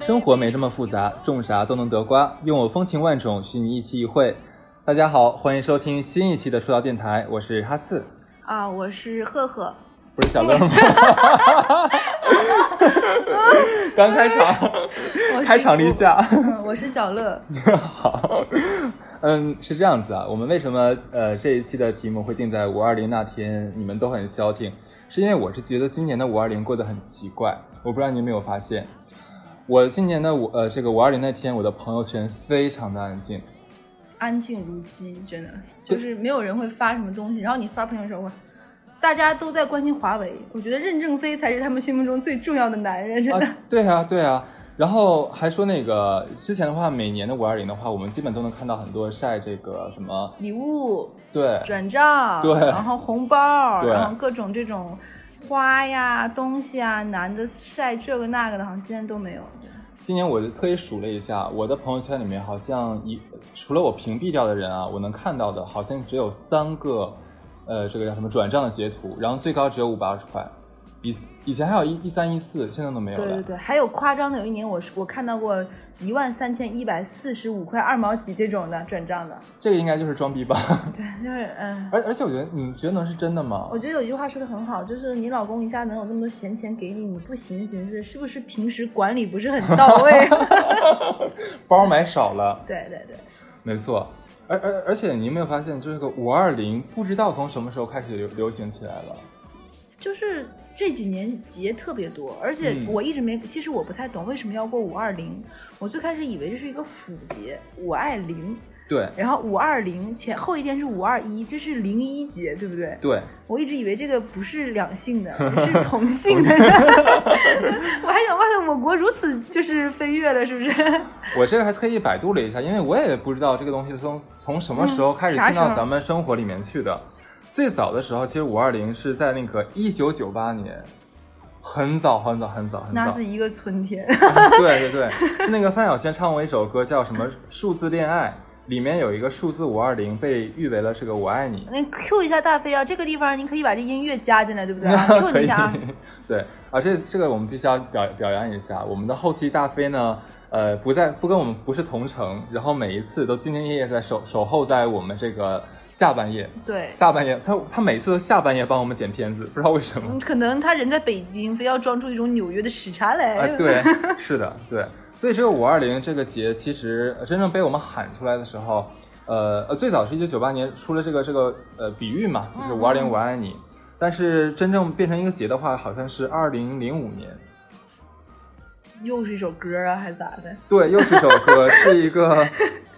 生活没这么复杂，种啥都能得瓜。用我风情万种，许你一期一会。大家好，欢迎收听新一期的说道电台，我是哈四，啊，我是赫赫，不是小乐吗？刚开场，开场立夏。嗯我是小乐。好，嗯，是这样子啊。我们为什么呃这一期的题目会定在五二零那天？你们都很消停，是因为我是觉得今年的五二零过得很奇怪。我不知道你有没有发现，我今年的五呃这个五二零那天，我的朋友圈非常的安静。安静如鸡，真的就是没有人会发什么东西。然后你发朋友圈，哇，大家都在关心华为。我觉得任正非才是他们心目中最重要的男人，真的。啊，对啊，对啊。然后还说那个之前的话，每年的五二零的话，我们基本都能看到很多晒这个什么，礼物、对。转账，对。然后红包，对。然后各种这种花呀、东西啊，男的晒这个那个的，好像今天都没有。今年我就特意数了一下，我的朋友圈里面好像一除了我屏蔽掉的人啊，我能看到的好像只有三个，呃，这个叫什么转账的截图，然后最高只有五百二十块，以以前还有一一三一四，现在都没有了。对对对，还有夸张的，有一年我是我看到过一万三千一百四十五块二毛几这种的转账的。这个应该就是装逼吧？对，就是嗯。而而且我觉得，你觉得能是真的吗？我觉得有一句话说的很好，就是你老公一下能有这么多闲钱给你，你不寻思寻思，是不是平时管理不是很到位？包买少了，对对对，没错。而而而且你有没有发现，就是个五二零，不知道从什么时候开始流流行起来了。就是这几年节特别多，而且嗯我一直没，其实我不太懂为什么要过五二零。我最开始以为这是一个辅节，五爱零，对然后五二零前后一天是五二一，这是零一节，对不对？对，我一直以为这个不是两性的，是同性的。我还想，哇塞，我国如此就是飞跃了，是不是？我这个还特意百度了一下，因为我也不知道这个东西从从什么时候开始进到咱们生活里面去的。最早的时候，其实五二零是在那个一九九八年，很早很早很早很早。那是一个春天。对对对，是那个范晓萱唱过一首歌叫什么《数字恋爱》，里面有一个数字五二零被誉为了这个我爱你。那 Q 一下大飞啊，这个地方您可以把这音乐加进来，对不对 啊？Q 一下啊。，对啊，这这个我们必须要表表扬一下我们的后期大飞呢，呃，不在不跟我们不是同城，然后每一次都兢兢业业在守守候在我们这个下半夜，对，下半夜他他每次都下半夜帮我们剪片子，不知道为什么。嗯，可能他人在北京，非要装出一种纽约的时差来。啊，对，是的，对，所以这个五二零这个节，其实真正被我们喊出来的时候，呃呃，最早是一九九八年出了这个这个呃比喻嘛，就是五二零我爱你，但是真正变成一个节的话，好像是二零零五年。又是一首歌啊，还咋的？对，又是一首歌，是一个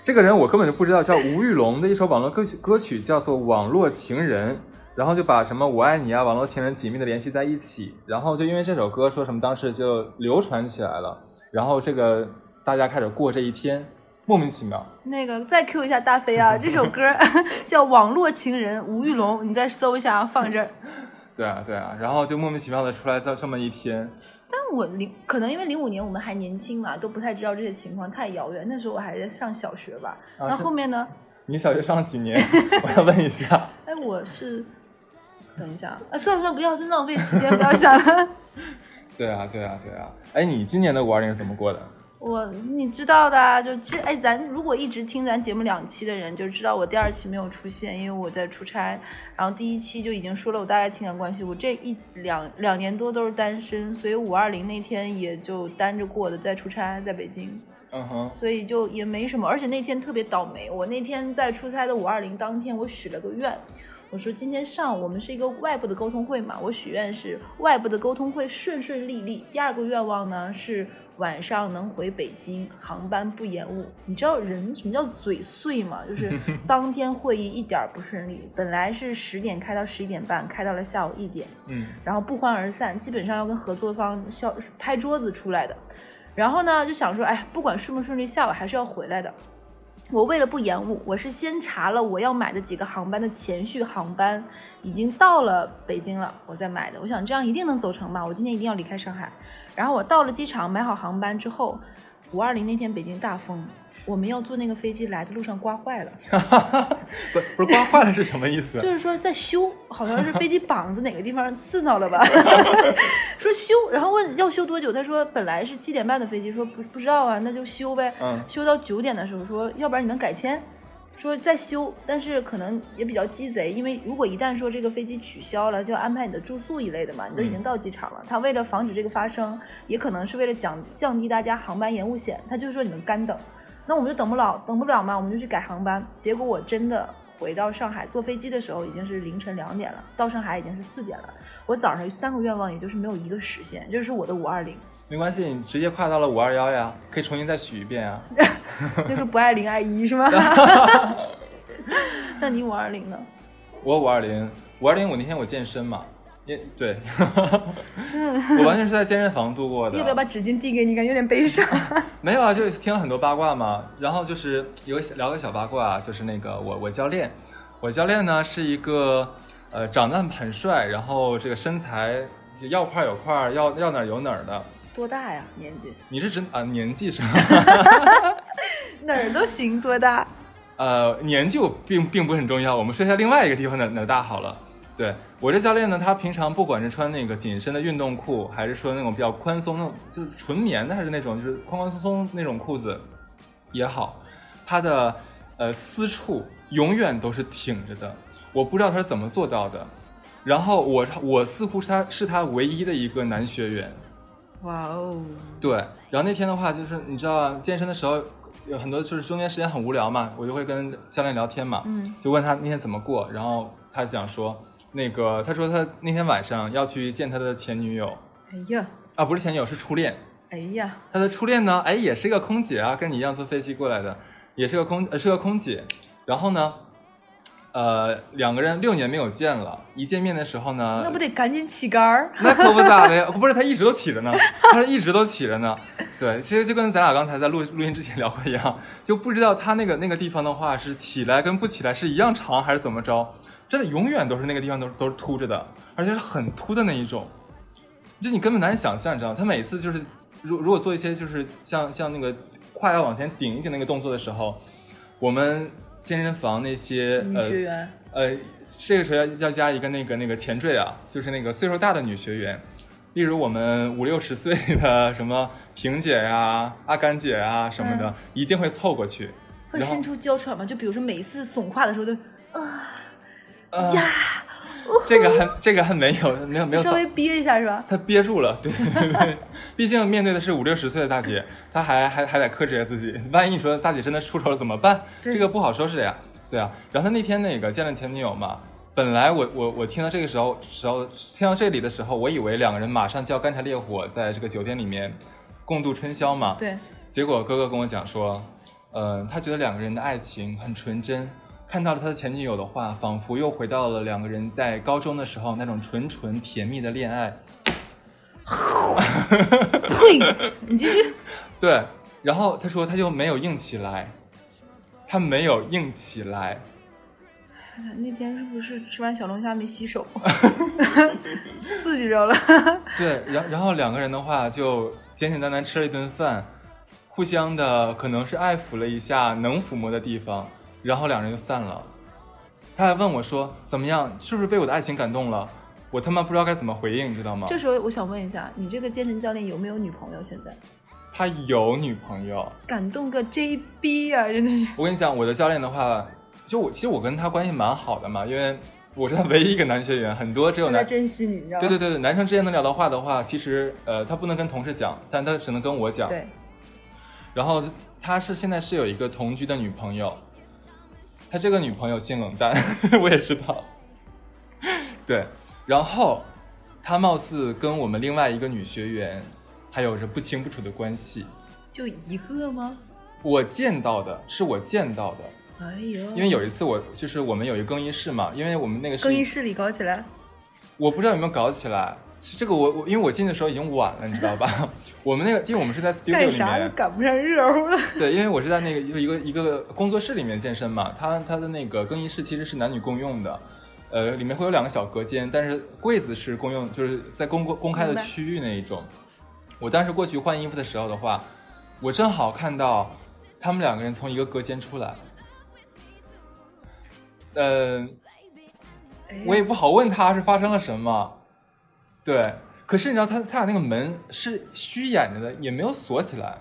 这个人我根本就不知道，叫吴玉龙的一首网络歌曲，歌曲叫做《网络情人》，然后就把什么我爱你啊、网络情人紧密的联系在一起，然后就因为这首歌说什么当时就流传起来了，然后这个大家开始过这一天，莫名其妙。那个再 Q 一下大飞啊，这首歌 叫《网络情人》，吴玉龙，你再搜一下啊，放这儿。对啊，对啊，然后就莫名其妙的出来这这么一天，但我零可能因为零五年我们还年轻嘛，都不太知道这些情况，太遥远。那时候我还在上小学吧。那后面呢？你小学上了几年？我要问一下。哎，我是，等一下，哎，算了算了，不要，真浪费时间，不要想了。对啊，对啊，对啊。哎，你今年的五二零是怎么过的？我你知道的啊，就其实哎，咱如果一直听咱节目两期的人，就知道我第二期没有出现，因为我在出差。然后第一期就已经说了我大概情感关系，我这一两两年多都是单身，所以五二零那天也就单着过的，在出差，在北京。嗯哼，所以就也没什么，而且那天特别倒霉。我那天在出差的五二零当天，我许了个愿，我说今天上午我们是一个外部的沟通会嘛，我许愿是外部的沟通会顺顺利利。第二个愿望呢是晚上能回北京，航班不延误。你知道人什么叫嘴碎吗？就是 当天会议一点儿不顺利，本来是十点开到十一点半，开到了下午一点，嗯，然后不欢而散，基本上要跟合作方消拍桌子出来的。然后呢，就想说，哎，不管顺不顺利，下午还是要回来的。我为了不延误，我是先查了我要买的几个航班的前序航班，已经到了北京了，我再买的。我想这样一定能走成吧，我今天一定要离开上海。然后我到了机场，买好航班之后，五二零那天北京大风，我们要坐那个飞机来的路上刮坏了，不不是刮坏了是什么意思？就是说在修，好像是飞机膀子哪个地方 刺挠了吧？说修，然后问要修多久？他说本来是七点半的飞机，说不不知道啊，那就修呗。嗯修到九点的时候说，要不然你们改签。说在修，但是可能也比较鸡贼，因为如果一旦说这个飞机取消了，就安排你的住宿一类的嘛，你都已经到机场了。他为了防止这个发生，也可能是为了降降低大家航班延误险，他就是说你们干等。那我们就等不了，等不了嘛，我们就去改航班。结果我真的回到上海坐飞机的时候已经是凌晨两点了，到上海已经是四点了。我早上三个愿望，也就是没有一个实现，就是我的五二零。没关系，你直接跨到了五二幺呀，可以重新再许一遍啊。那时候不爱零爱一是吗？那你五二零呢？我五二零，五二零我那天我健身嘛，也对，我完全是在健身房度过的。要不要把纸巾递给你？感觉有点悲伤。没有啊，就听了很多八卦嘛。然后就是有个小聊个小八卦，就是那个我我教练，我教练呢是一个呃长得很帅，然后这个身材要块有块，要要哪儿有哪儿的。多大呀？年纪？你是指啊年纪是吗？哪儿都行，多大？呃，年纪我并并不是很重要，我们说一下另外一个地方哪哪儿大好了。对我这教练呢，他平常不管是穿那个紧身的运动裤，还是说那种比较宽松的，就是纯棉的，还是那种就是宽宽松松那种裤子也好，他的呃私处永远都是挺着的，我不知道他是怎么做到的。然后我我似乎是他是他唯一的一个男学员，哇哦！对，然后那天的话，就是你知道啊，健身的时候有很多就是中间时间很无聊嘛，我就会跟教练聊天嘛，嗯，就问他那天怎么过，然后他讲说，那个他说他那天晚上要去见他的前女友。哎呀，啊，不是前女友是初恋，哎呀，他的初恋呢，哎也是个空姐啊，跟你一样坐飞机过来的，也是个空呃是个空姐，然后呢，呃两个人六年没有见了，一见面的时候呢，那不得赶紧起杆儿？那可不咋的呀，不是他一直都起着呢，他是一直都起着呢。对，其实就跟咱俩刚才在录录音之前聊过一样，就不知道他那个那个地方的话是起来跟不起来是一样长还是怎么着，真的永远都是那个地方都都是凸着的，而且是很凸的那一种，就你根本难以想象，你知道吗？他每次就是如如果做一些就是像像那个胯要往前顶一顶那个动作的时候，我们健身房那些女呃学员，呃，这个时候要要加一个那个那个前缀啊，就是那个岁数大的女学员，例如我们五六十岁的什么萍姐呀、阿甘姐啊什么的，嗯。一定会凑过去，会伸出娇喘吗？就比如说每一次耸胯的时候都呃呀，这个还这个还没有没有没有扫稍微憋一下是吧？他憋住了，对对对，毕竟面对的是五六十岁的大姐，她还还还得克制一下自己，万一你说大姐真的出丑了怎么办？对这个不好收拾呀，对啊。然后他那天那个见了前女友嘛，本来我我我听到这个时候时候听到这里的时候，我以为两个人马上就要干柴烈火，在这个酒店里面共度春宵嘛，对，结果哥哥跟我讲说，呃，他觉得两个人的爱情很纯真，看到了他的前女友的话，仿佛又回到了两个人在高中的时候那种纯纯甜蜜的恋爱。呸！你继续。对，然后他说他就没有硬起来，他没有硬起来。那天是不是吃完小龙虾没洗手，刺激着了？对，然然后两个人的话就简简单单吃了一顿饭，互相的可能是爱抚了一下能抚摸的地方，然后两人就散了。他还问我说怎么样，是不是被我的爱情感动了？我他妈不知道该怎么回应，你知道吗？这时候我想问一下，你这个健身教练有没有女朋友？现在他有女朋友。感动个 JB 啊、真的是。我跟你讲，我的教练的话，就我其实我跟他关系蛮好的嘛，因为我是他唯一一个男学员，很多只有男他珍惜你，你知道吗？对对对对，男生之间能聊到话的话，其实呃，他不能跟同事讲，但他只能跟我讲。对然后他是现在是有一个同居的女朋友，他这个女朋友性冷淡，我也知道。对，然后他貌似跟我们另外一个女学员还有着不清不楚的关系。就一个吗？我见到的是我见到的，哎呦，因为有一次我就是我们有一个更衣室嘛，因为我们那个是更衣室里搞起来，我不知道有没有搞起来。是这个我我因为我进的时候已经晚了，你知道吧？我们那个因为我们是在 studio 里干啥都面，赶不上热乎了。对，因为我是在那个一个一个一个工作室里面健身嘛，它它的那个更衣室其实是男女共用的，呃，里面会有两个小隔间，但是柜子是公用，就是在公公公开的区域那一种。我当时过去换衣服的时候的话，我正好看到他们两个人从一个隔间出来，嗯、哎呀我也不好问他是发生了什么，对，可是你知道他他俩那个门是虚掩着的，也没有锁起来，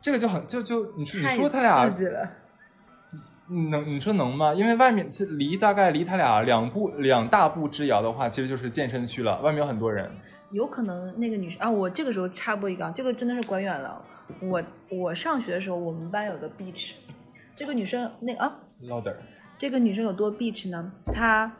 这个就很就就你说你说他俩能你说能吗？因为外面其实离大概离他俩两步两大步之遥的话，其实就是健身区了，外面有很多人。有可能那个女生啊，我这个时候插播一个啊，这个真的是管远了。我我上学的时候，我们班有个 beach，这个女生那个啊，louder，这个女生有多 bitch 呢？她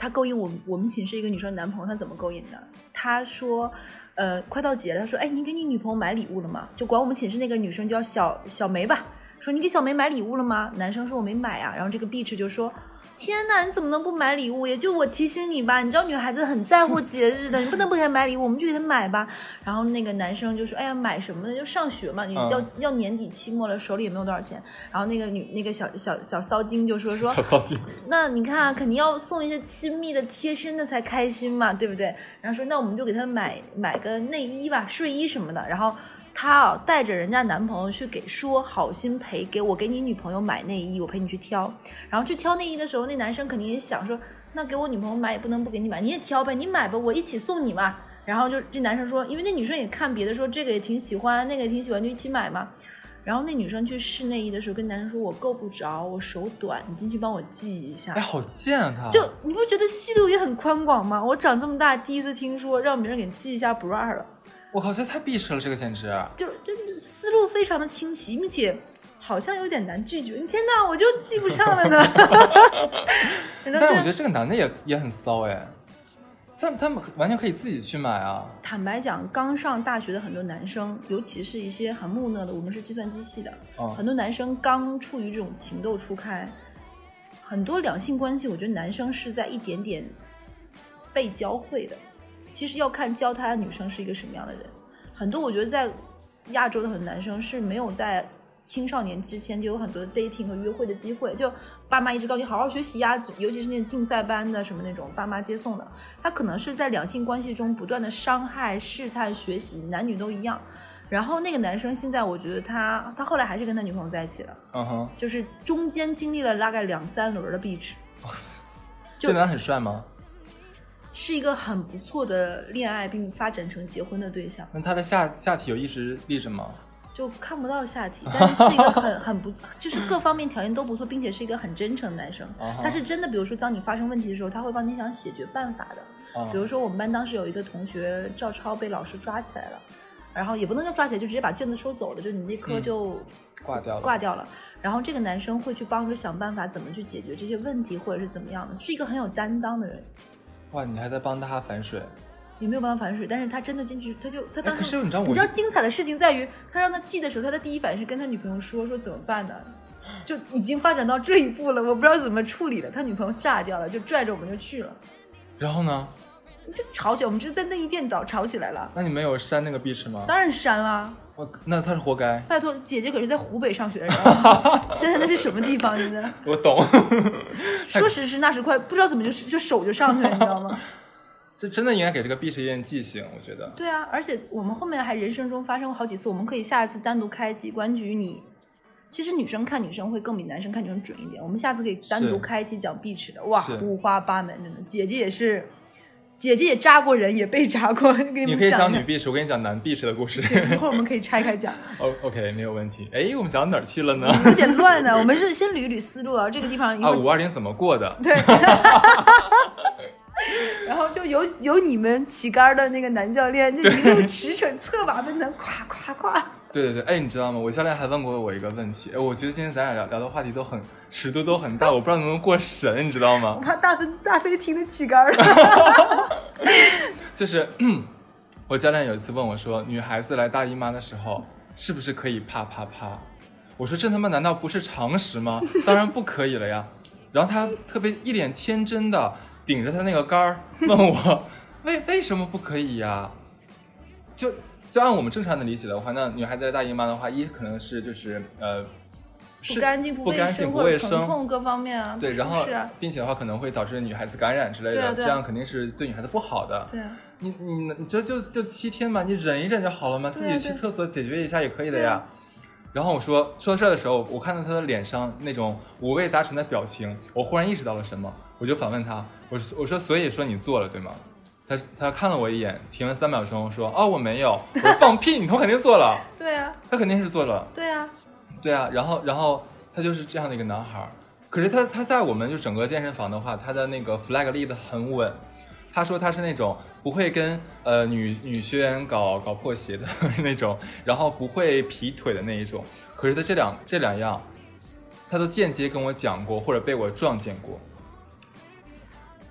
他勾引我们我们寝室一个女生男朋友，他怎么勾引的？他说，呃，快到节了，他说，哎，你给你女朋友买礼物了吗？就管我们寝室那个女生叫小小梅吧，说你给小梅买礼物了吗？男生说我没买啊，然后这个 bitch 就说。天哪，你怎么能不买礼物？也就我提醒你吧，你知道女孩子很在乎节日的，你不能不给她买礼物，我们就给她买吧。然后那个男生就说：“哎呀，买什么呢？就上学嘛，你嗯要、要年底期末了，手里也没有多少钱。”然后那个女那个小小小骚精就说：“说 小骚心。那你看啊，肯定要送一些亲密的、贴身的才开心嘛，对不对？然后说那我们就给她买买个内衣吧、睡衣什么的。然后她啊带着人家男朋友去给说好心陪给我给你女朋友买内衣，我陪你去挑。然后去挑内衣的时候，那男生肯定也想说，那给我女朋友买也不能不给你买，你也挑呗，你买吧，我一起送你嘛。然后就这男生说，因为那女生也看别的说这个也挺喜欢，那个也挺喜欢，就一起买嘛。然后那女生去试内衣的时候，跟男生说：“我够不着，我手短，你进去帮我系一下。哎，好贱啊他！就你不觉得戏路也很宽广吗？我长这么大第一次听说让别人给系一下 bra 了，我靠，这太鄙视了，这个简直。就就思路非常的清晰，并且好像有点难拒绝。天哪，我就记不上了呢。人家但是我觉得这个男的也也很骚哎，他他们完全可以自己去买啊。坦白讲，刚上大学的很多男生，尤其是一些很木讷的，我们是计算机系的，嗯很多男生刚处于这种情窦初开，很多两性关系，我觉得男生是在一点点被教会的。其实要看教他的女生是一个什么样的人。很多我觉得在亚洲的很多男生是没有在青少年之前就有很多的 dating 和约会的机会，就爸妈一直告诉你好好学习呀，尤其是那种竞赛班的什么那种爸妈接送的，他可能是在两性关系中不断的伤害、试探、学习，男女都一样。然后那个男生现在，我觉得他他后来还是跟他女朋友在一起了，嗯哼，就是中间经历了大概两三轮的 beach，就这男的很帅吗？是一个很不错的恋爱并发展成结婚的对象，那他的下下体有一直立着吗？就看不到下体，但是是一个很很不，就是各方面条件都不错，并且是一个很真诚的男生。他是真的，比如说当你发生问题的时候，他会帮你想解决办法的。啊比如说我们班当时有一个同学照抄被老师抓起来了，然后也不能叫抓起来，就直接把卷子收走了，就你那科嗯就挂掉了。挂掉了。然后这个男生会去帮着想办法怎么去解决这些问题，或者是怎么样的，是一个很有担当的人。哇，你还在帮他反水？也没有帮他反水，但是他真的进去，他就他当时，哎可是你知道我你知道精彩的事情在于，他让他记的时候，他的第一反应是跟他女朋友说说怎么办呢？就已经发展到这一步了，我不知道怎么处理了。他女朋友炸掉了，就拽着我们就去了，然后呢？就吵起来。我们就是在内衣店早吵起来了，那你们有删那个壁纸吗？当然删了。我那他是活该。拜托，姐姐可是在湖北上学的人，现在那是什么地方？真的，我懂，说时迟那时快，不知道怎么就就手就上去了，你知道吗？这真的应该给这个壁纸一点记性，我觉得。对啊，而且我们后面还人生中发生过好几次，我们可以下一次单独开启关于你。其实女生看女生会更比男生看女生准一点，我们下次可以单独开启讲碧池的，哇，五花八门，真的。姐姐也是，姐姐也扎过人，也被扎过，给你你可以讲女币史，我跟你讲男币史的故事。一会儿我们可以拆开讲，O OK，没有问题。哎，我们讲到哪儿去了呢？有点乱呢。我们是先捋一捋思路啊，这个地方一啊，五二零怎么过的？对，然后就有有你们旗杆的那个男教练，就一路驰骋策马奔腾，咵咵咵。对对对，哎，你知道吗？我教练还问过我一个问题，哎，我觉得今天咱俩聊聊的话题都很尺度都很大，我不知道能不能过审，你知道我吗？怕大飞大飞听得起杆了。就是 我教练有一次问我说，女孩子来大姨妈的时候是不是可以啪啪啪？我说这他妈难道不是常识吗？当然不可以了呀。然后他特别一脸天真的顶着他那个杆儿问我，为为什么不可以呀？就就按我们正常的理解的话，那女孩子来大姨妈的话，一可能是就是呃不干净、不干净、生不卫生，疼痛各方面啊。对，然后并且的话可能会导致女孩子感染之类的，这样肯定是对女孩子不好的。对啊，你你你就就就七天嘛，你忍一忍就好了嘛，自己去厕所解决一下也可以的呀。然后我说说这的时候，我看到他的脸上那种五味杂陈的表情，我忽然意识到了什么，我就反问他，我说我说所以说你做了对吗？他他看了我一眼，停了三秒钟，说哦我没有，我说放屁，你他妈肯定做了，对啊，他肯定是做了，对啊，对啊，然后然后他就是这样的一个男孩儿，可是他他在我们就整个健身房的话，他的那个 flag 立得很稳。他说他是那种不会跟呃女女学员搞搞破鞋的 那种，然后不会劈腿的那一种。可是他这两这两样，他都间接跟我讲过，或者被我撞见过。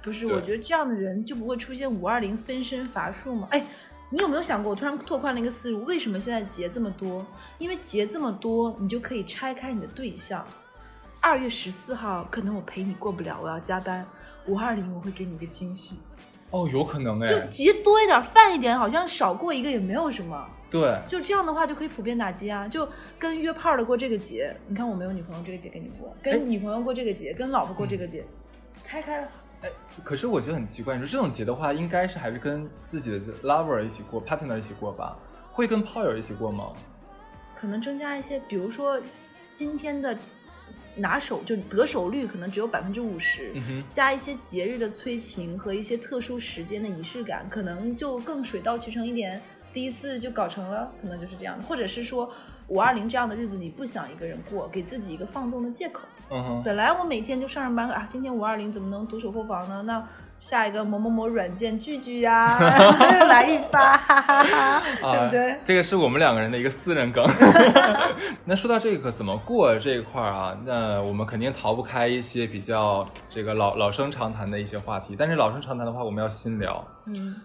不是，我觉得这样的人就不会出现五二零分身乏术嘛。哎，你有没有想过，我突然拓宽了一个思路，为什么现在结这么多？因为结这么多，你就可以拆开你的对象。二月十四号，可能我陪你过不了，我要加班。五二零，我会给你一个惊喜。哦，有可能就哎，节多一点，泛一点，好像少过一个也没有什么。对，就这样的话，就可以普遍打击啊！就跟约炮的过这个节，你看我没有女朋友，这个节跟你过；哎跟女朋友过这个节，跟老婆过这个节，拆开了。可是我觉得很奇怪，你说这种节的话，应该是还是跟自己的 lover 一起过，partner 一起过吧？会跟炮友一起过吗？可能增加一些，比如说今天的拿手就得手率可能只有百分之五十，加一些节日的催情和一些特殊时间的仪式感，可能就更水到渠成一点。第一次就搞成了，可能就是这样的，或者是说五二零这样的日子你不想一个人过，给自己一个放纵的借口。嗯哼，本来我每天就上上班啊，今天五二零怎么能独守空房呢？那下一个某某某软件聚聚呀，又 来一发，哈哈哈，对不对啊？？这个是我们两个人的一个私人梗。那说到这个怎么过这一块儿啊，那我们肯定逃不开一些比较这个老老生常谈的一些话题。但是老生常谈的话，我们要新聊。嗯，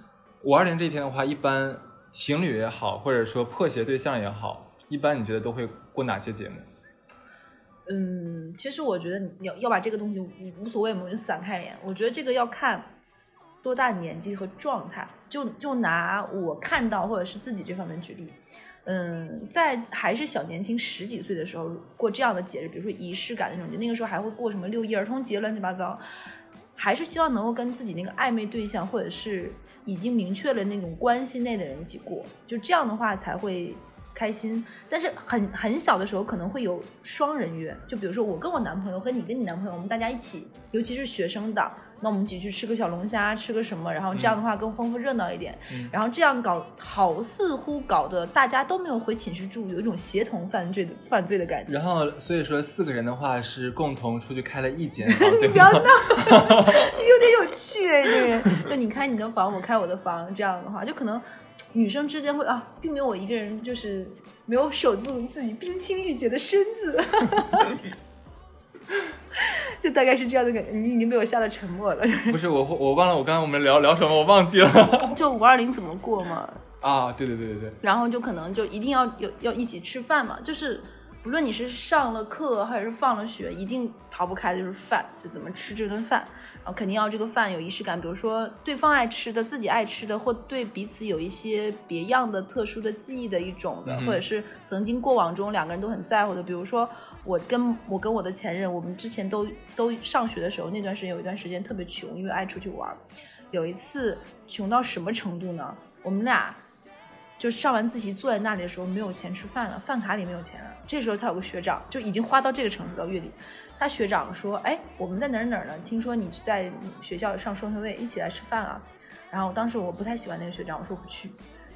五二零这一天的话，一般情侣也好，或者说破鞋对象也好，一般你觉得都会过哪些节目？嗯，其实我觉得你要要把这个东西无所谓嘛，我就散开点。我觉得这个要看多大年纪和状态。就就拿我看到或者是自己这方面举例，嗯，在还是小年轻十几岁的时候过这样的节日，比如说仪式感那种节，那个时候还会过什么六一儿童节，乱七八糟，还是希望能够跟自己那个暧昧对象或者是已经明确了那种关系内的人一起过，就这样的话才会开心。但是很很小的时候可能会有双人约，就比如说我跟我男朋友和你跟你男朋友，我们大家一起，尤其是学生党，那我们一起去吃个小龙虾，吃个什么，然后这样的话更丰富热闹一点。嗯然后这样搞好，似乎搞得大家都没有回寝室住，有一种协同犯罪的犯罪的感觉。然后所以说四个人的话是共同出去开了一间房，你不要？闹，有点有趣哎，这个人。就你开你的房，我开我的房，这样的话，就可能女生之间会啊，并没有我一个人，就是没有守住自己冰清玉洁的身子。就大概是这样的感觉，你已经被我吓得沉默了。不是我我忘了我刚才我们聊聊什么，我忘记了 就五二零怎么过嘛？啊！对对对对对，然后就可能就一定要有要一起吃饭嘛，就是不论你是上了课还是放了学，一定逃不开的就是饭，就怎么吃这顿饭。然后肯定要这个饭有仪式感，比如说对方爱吃的、自己爱吃的，或对彼此有一些别样的特殊的记忆的一种的，嗯或者是曾经过往中两个人都很在乎的，比如说我跟我跟我的前任，我们之前都都上学的时候，那段时间有一段时间特别穷，因为爱出去玩儿。有一次穷到什么程度呢？我们俩就上完自习坐在那里的时候没有钱吃饭了，饭卡里没有钱了。这时候他有个学长就已经花到这个程度到月底，他学长说：“哎，我们在哪儿哪儿呢？听说你在学校上双学位，一起来吃饭啊。”然后当时我不太喜欢那个学长，我说不去。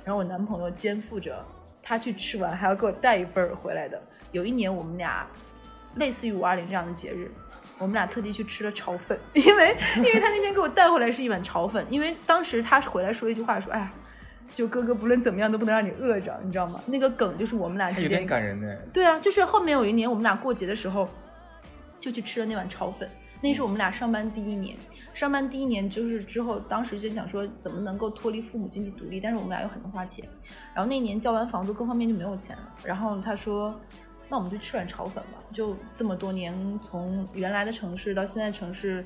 然后我男朋友肩负着他去吃完还要给我带一份儿回来的。有一年我们俩类似于五二零这样的节日，我们俩特地去吃了炒粉，因为因为他那天给我带回来是一碗炒粉，因为当时他回来说一句话说：“哎，就哥哥不论怎么样都不能让你饿着，你知道吗？”那个梗就是我们俩还有点之间感人呢。对啊，就是后面有一年我们俩过节的时候，就去吃了那碗炒粉。那是我们俩上班第一年，上班第一年就是之后，当时就想说怎么能够脱离父母经济独立，但是我们俩又很能花钱。然后那年交完房租，各方面就没有钱了。然后他说，那我们就吃碗炒粉吧。就这么多年，从原来的城市到现在城市，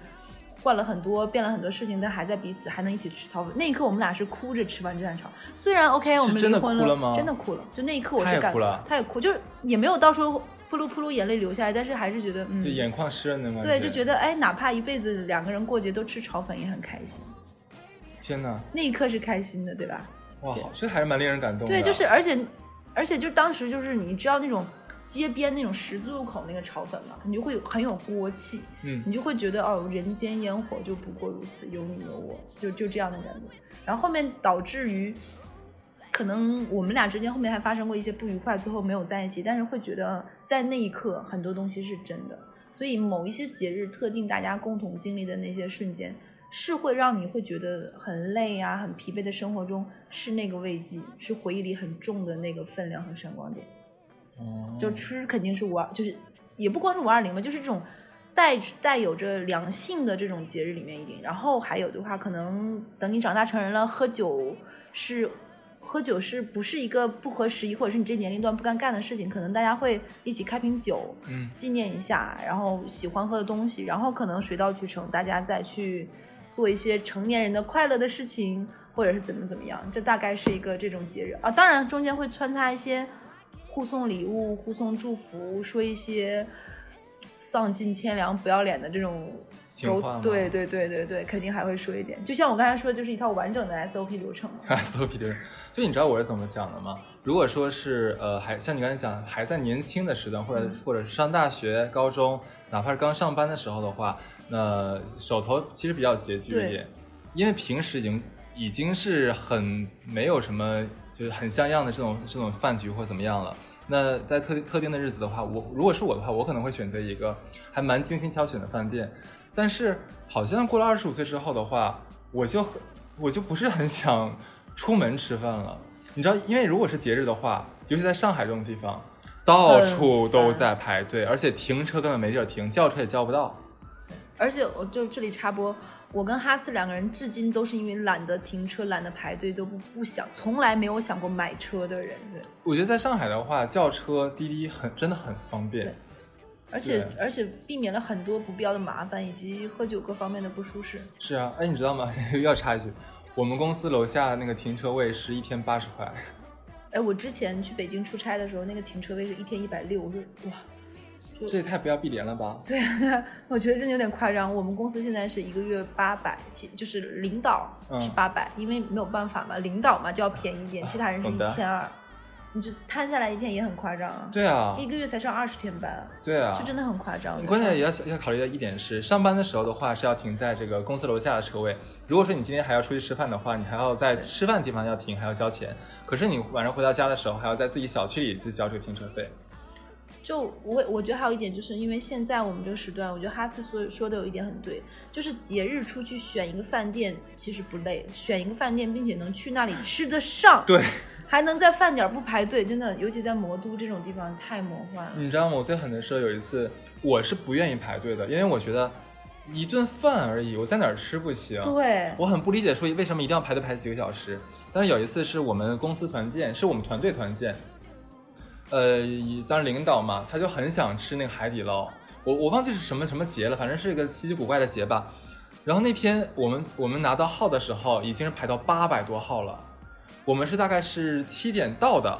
换了很多，变了很多事情，但还在彼此，还能一起吃炒粉。那一刻，我们俩是哭着吃完这碗炒。虽然 OK，我们真的离婚哭了吗真的哭了。就那一刻，我是感他也哭了他也哭，就是也没有到时候扑噜扑噜眼泪流下来，但是还是觉得嗯就，眼眶湿润的吗？对，就觉得得哎，哪怕一辈子两个人过节都吃炒粉也很开心。天哪，那一刻是开心的，对吧？哇，这还是蛮令人感动的。对，就是而且而且就当时就是你知道那种街边那种十字路口那个炒粉嘛，你就会有很有锅气，嗯你就会觉得哦，人间烟火就不过如此，有你有我，就就这样的感觉。然后后面导致于，可能我们俩之间后面还发生过一些不愉快，最后没有在一起，但是会觉得在那一刻很多东西是真的。所以某一些节日特定大家共同经历的那些瞬间，是会让你会觉得很累啊、很疲惫的生活中是那个慰藉，是回忆里很重的那个分量和闪光点。哦就吃肯定是五二，就是也不光是五二零吧，就是这种带带有着良性的这种节日里面一点。然后还有的话，可能等你长大成人了，喝酒是喝酒是不是一个不合时宜，或者是你这年龄段不该干的事情？可能大家会一起开瓶酒，嗯纪念一下，然后喜欢喝的东西，然后可能水到渠成，大家再去做一些成年人的快乐的事情，或者是怎么怎么样。这大概是一个这种节日啊，当然中间会穿插一些互送礼物、互送祝福，说一些丧尽天良、不要脸的这种情况吗对对对对对，肯定还会说一点。就像我刚才说的，就是一套完整的 SOP 流程。SOP 流程，就你知道我是怎么想的吗？如果说是呃，还像你刚才讲，还在年轻的时段，或者、或者是上大学、高中，哪怕是刚上班的时候的话，那手头其实比较拮据一点，因为平时已经已经是很没有什么就是很像样的这种这种饭局或怎么样了。那在特特定的日子的话，我如果是我的话，我可能会选择一个还蛮精心挑选的饭店。但是好像过了二十五岁之后的话，我就我就不是很想出门吃饭了。你知道，因为如果是节日的话，尤其在上海这种地方，到处都在排队，而且停车根本没地儿停，叫车也叫不到。而且我就这里插播，我跟哈斯两个人至今都是因为懒得停车、懒得排队，都不不想，从来没有想过买车的人。对，我觉得在上海的话，叫车、滴滴很真的很方便。而且而且避免了很多不必要的麻烦，以及喝酒各方面的不舒适。是啊，哎，你知道吗？又要插一句，我们公司楼下那个停车位是一天八十块。哎，我之前去北京出差的时候，那个停车位是一天一百六，我说哇，这也太不要碧莲了吧！对啊，我觉得真的有点夸张。我们公司现在是一个月八百，其就是领导是嗯八百、因为没有办法嘛，领导嘛就要便宜一点，其他人是一千二，你就摊下来一天也很夸张啊。对啊一，个月才上二十天班啊，对啊，这真的很夸张。我觉得关键也要要考虑到一点是，上班的时候的话是要停在这个公司楼下的车位。如果说你今天还要出去吃饭的话，你还要在吃饭的地方要停，还要交钱。可是你晚上回到家的时候，还要在自己小区里去交这个停车费。就我我觉得还有一点，就是因为现在我们这个时段，我觉得哈斯说说的有一点很对，就是节日出去选一个饭店其实不累，选一个饭店并且能去那里吃得上，对，还能在饭点儿不排队，真的，尤其在魔都这种地方太魔幻了。你知道吗？我最狠的时候有一次，我是不愿意排队的，因为我觉得一顿饭而已，我在哪儿吃不行。对，我很不理解，说为什么一定要排队排几个小时。但是有一次是我们公司团建，是我们团队团建，呃，当然领导嘛，他就很想吃那个海底捞。我我忘记是什么什么节了，反正是一个稀奇古怪的节吧。然后那天我们我们拿到号的时候，已经是排到八百多号了。我们是大概是七点到的，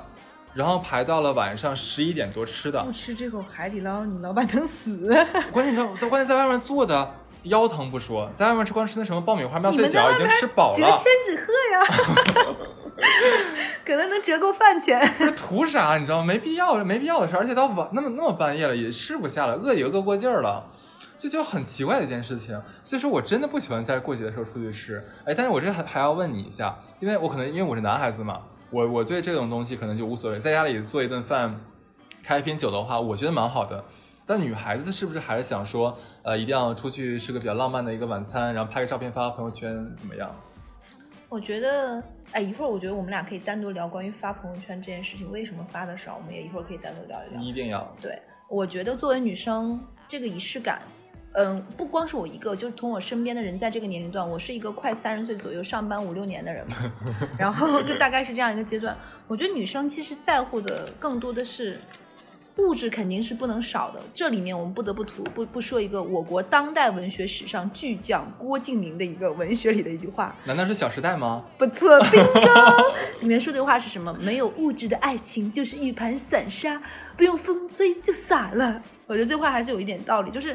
然后排到了晚上十一点多吃的不。吃这口海底捞，你老板能死。关键在关键在外面坐的腰疼不说，在外面吃光吃那什么爆米花、妙你脆角已经吃饱了。折千纸鹤呀，可能能折够饭钱。不是图啥，你知道吗？没必要，没必要的事儿，而且到晚那么那么半夜了，也吃不下了，饿也饿过劲儿了，这就很奇怪的一件事情。所以说我真的不喜欢在过节的时候出去吃。哎，但是我这还还要问你一下，因为我可能因为我是男孩子嘛，我我对这种东西可能就无所谓，在家里做一顿饭，开一瓶酒的话，我觉得蛮好的。但女孩子是不是还是想说，呃，一定要出去吃个比较浪漫的一个晚餐，然后拍个照片发到朋友圈，怎么样？我觉得，哎，一会儿我觉得我们俩可以单独聊关于发朋友圈这件事情，为什么发的少，我们也一会儿可以单独聊一聊。一定要。对，我觉得作为女生，这个仪式感，嗯，不光是我一个，就是从我身边的人，在这个年龄段，我是一个快三十岁左右，上班五六年的人嘛，然后就大概是这样一个阶段。我觉得女生其实在乎的更多的是。物质肯定是不能少的，这里面我们不得不吐不不说一个我国当代文学史上巨匠郭敬明的一个文学里的一句话，难道是《小时代》吗？不错，bingo！里面说的话是什么？没有物质的爱情就是一盘散沙，不用风吹就散了。我觉得这话还是有一点道理，就是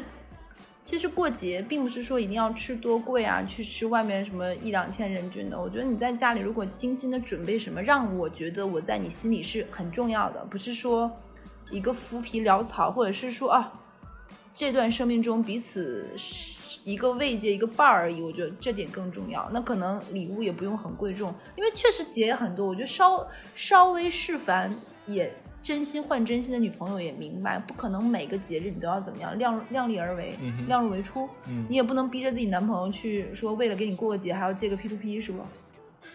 其实过节并不是说一定要吃多贵啊，去吃外面什么一两千人均的。我觉得你在家里如果精心的准备什么，让我觉得我在你心里是很重要的，不是说一个浮皮潦草，或者是说啊，这段生命中彼此一个慰藉一个伴儿而已。我觉得这点更重要。那可能礼物也不用很贵重，因为确实节也很多，我觉得稍稍微释凡也。真心换真心的女朋友也明白，不可能每个节日你都要怎么样量量力而为，量入为出。嗯，你也不能逼着自己男朋友去说，为了给你过个节还要借个 P to P，是不？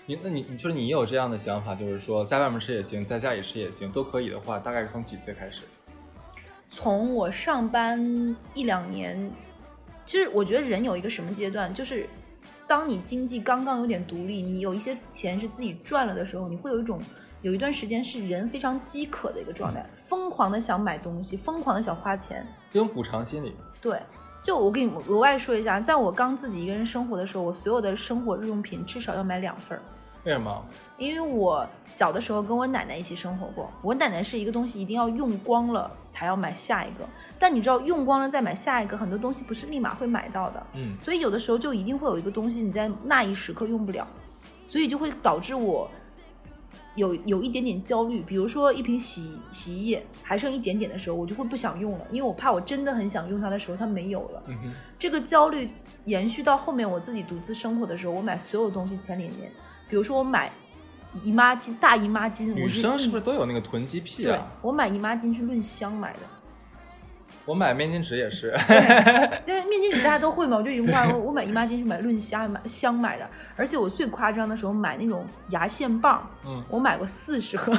你那你你就是你有这样的想法，就是说在外面吃也行，在家里吃也行，都可以的话，大概是从几岁开始？从我上班一两年，其实我觉得人有一个什么阶段，就是当你经济刚刚有点独立，你有一些钱是自己赚了的时候，你会有一种。有一段时间是人非常饥渴的一个状态，疯狂的想买东西，疯狂的想花钱，这种补偿心理。对，就我给你们额外说一下，在我刚自己一个人生活的时候，我所有的生活日用品至少要买两份儿。为什么？因为我小的时候跟我奶奶一起生活过，我奶奶是一个东西一定要用光了才要买下一个，但你知道用光了再买下一个，很多东西不是立马会买到的。嗯，所以有的时候就一定会有一个东西你在那一时刻用不了，所以就会导致我。有有一点点焦虑，比如说一瓶洗洗衣液还剩一点点的时候，我就会不想用了，因为我怕我真的很想用它的时候它没有了。这个焦虑延续到后面我自己独自生活的时候，我买所有东西前两年，比如说我买姨妈巾、大姨妈巾，女生是不是都有那个囤积癖啊？我买姨妈巾是论箱买的。我买面巾纸也是，因为 面巾纸大家都会嘛，我就一句话，我买姨妈巾是买论箱买箱买的，而且我最夸张的时候买那种牙线棒，嗯，我买过四十盒。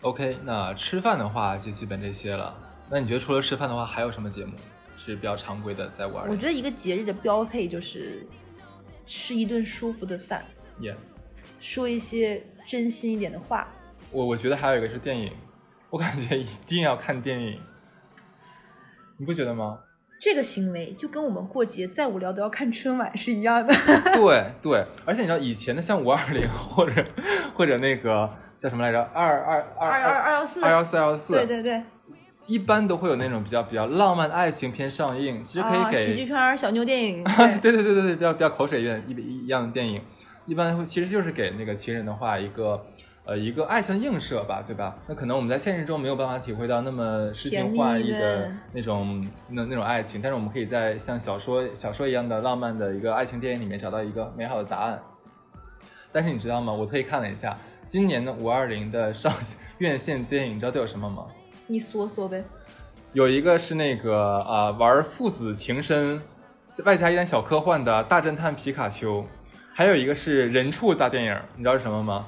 OK，那吃饭的话就基本这些了。那你觉得除了吃饭的话，还有什么节目是比较常规的在玩？我觉得一个节日的标配就是吃一顿舒服的饭，也说一些真心一点的话。我我觉得还有一个是电影，我感觉一定要看电影。你不觉得吗？这个行为就跟我们过节再无聊都要看春晚是一样的。对对，而且你知道以前的像五二零或者或者那个叫什么来着？二二二二二二幺四二幺四二幺四。对对对，一般都会有那种比较比较浪漫的爱情片上映，其实可以给喜剧片、小妞电影。对对对对对，比较比较口水一一一样的电影，一般会其实就是给那个情人的话一个。呃，一个爱情映射吧，对吧？那可能我们在现实中没有办法体会到那么诗情画意的那种那那种爱情，但是我们可以在像小说小说一样的浪漫的一个爱情电影里面找到一个美好的答案。但是你知道吗？我特意看了一下今年的五二零的上院线电影，你知道都有什么吗？你说说呗。有一个是那个啊，玩父子情深，外加一点小科幻的大侦探皮卡丘，还有一个是人畜大电影，你知道是什么吗？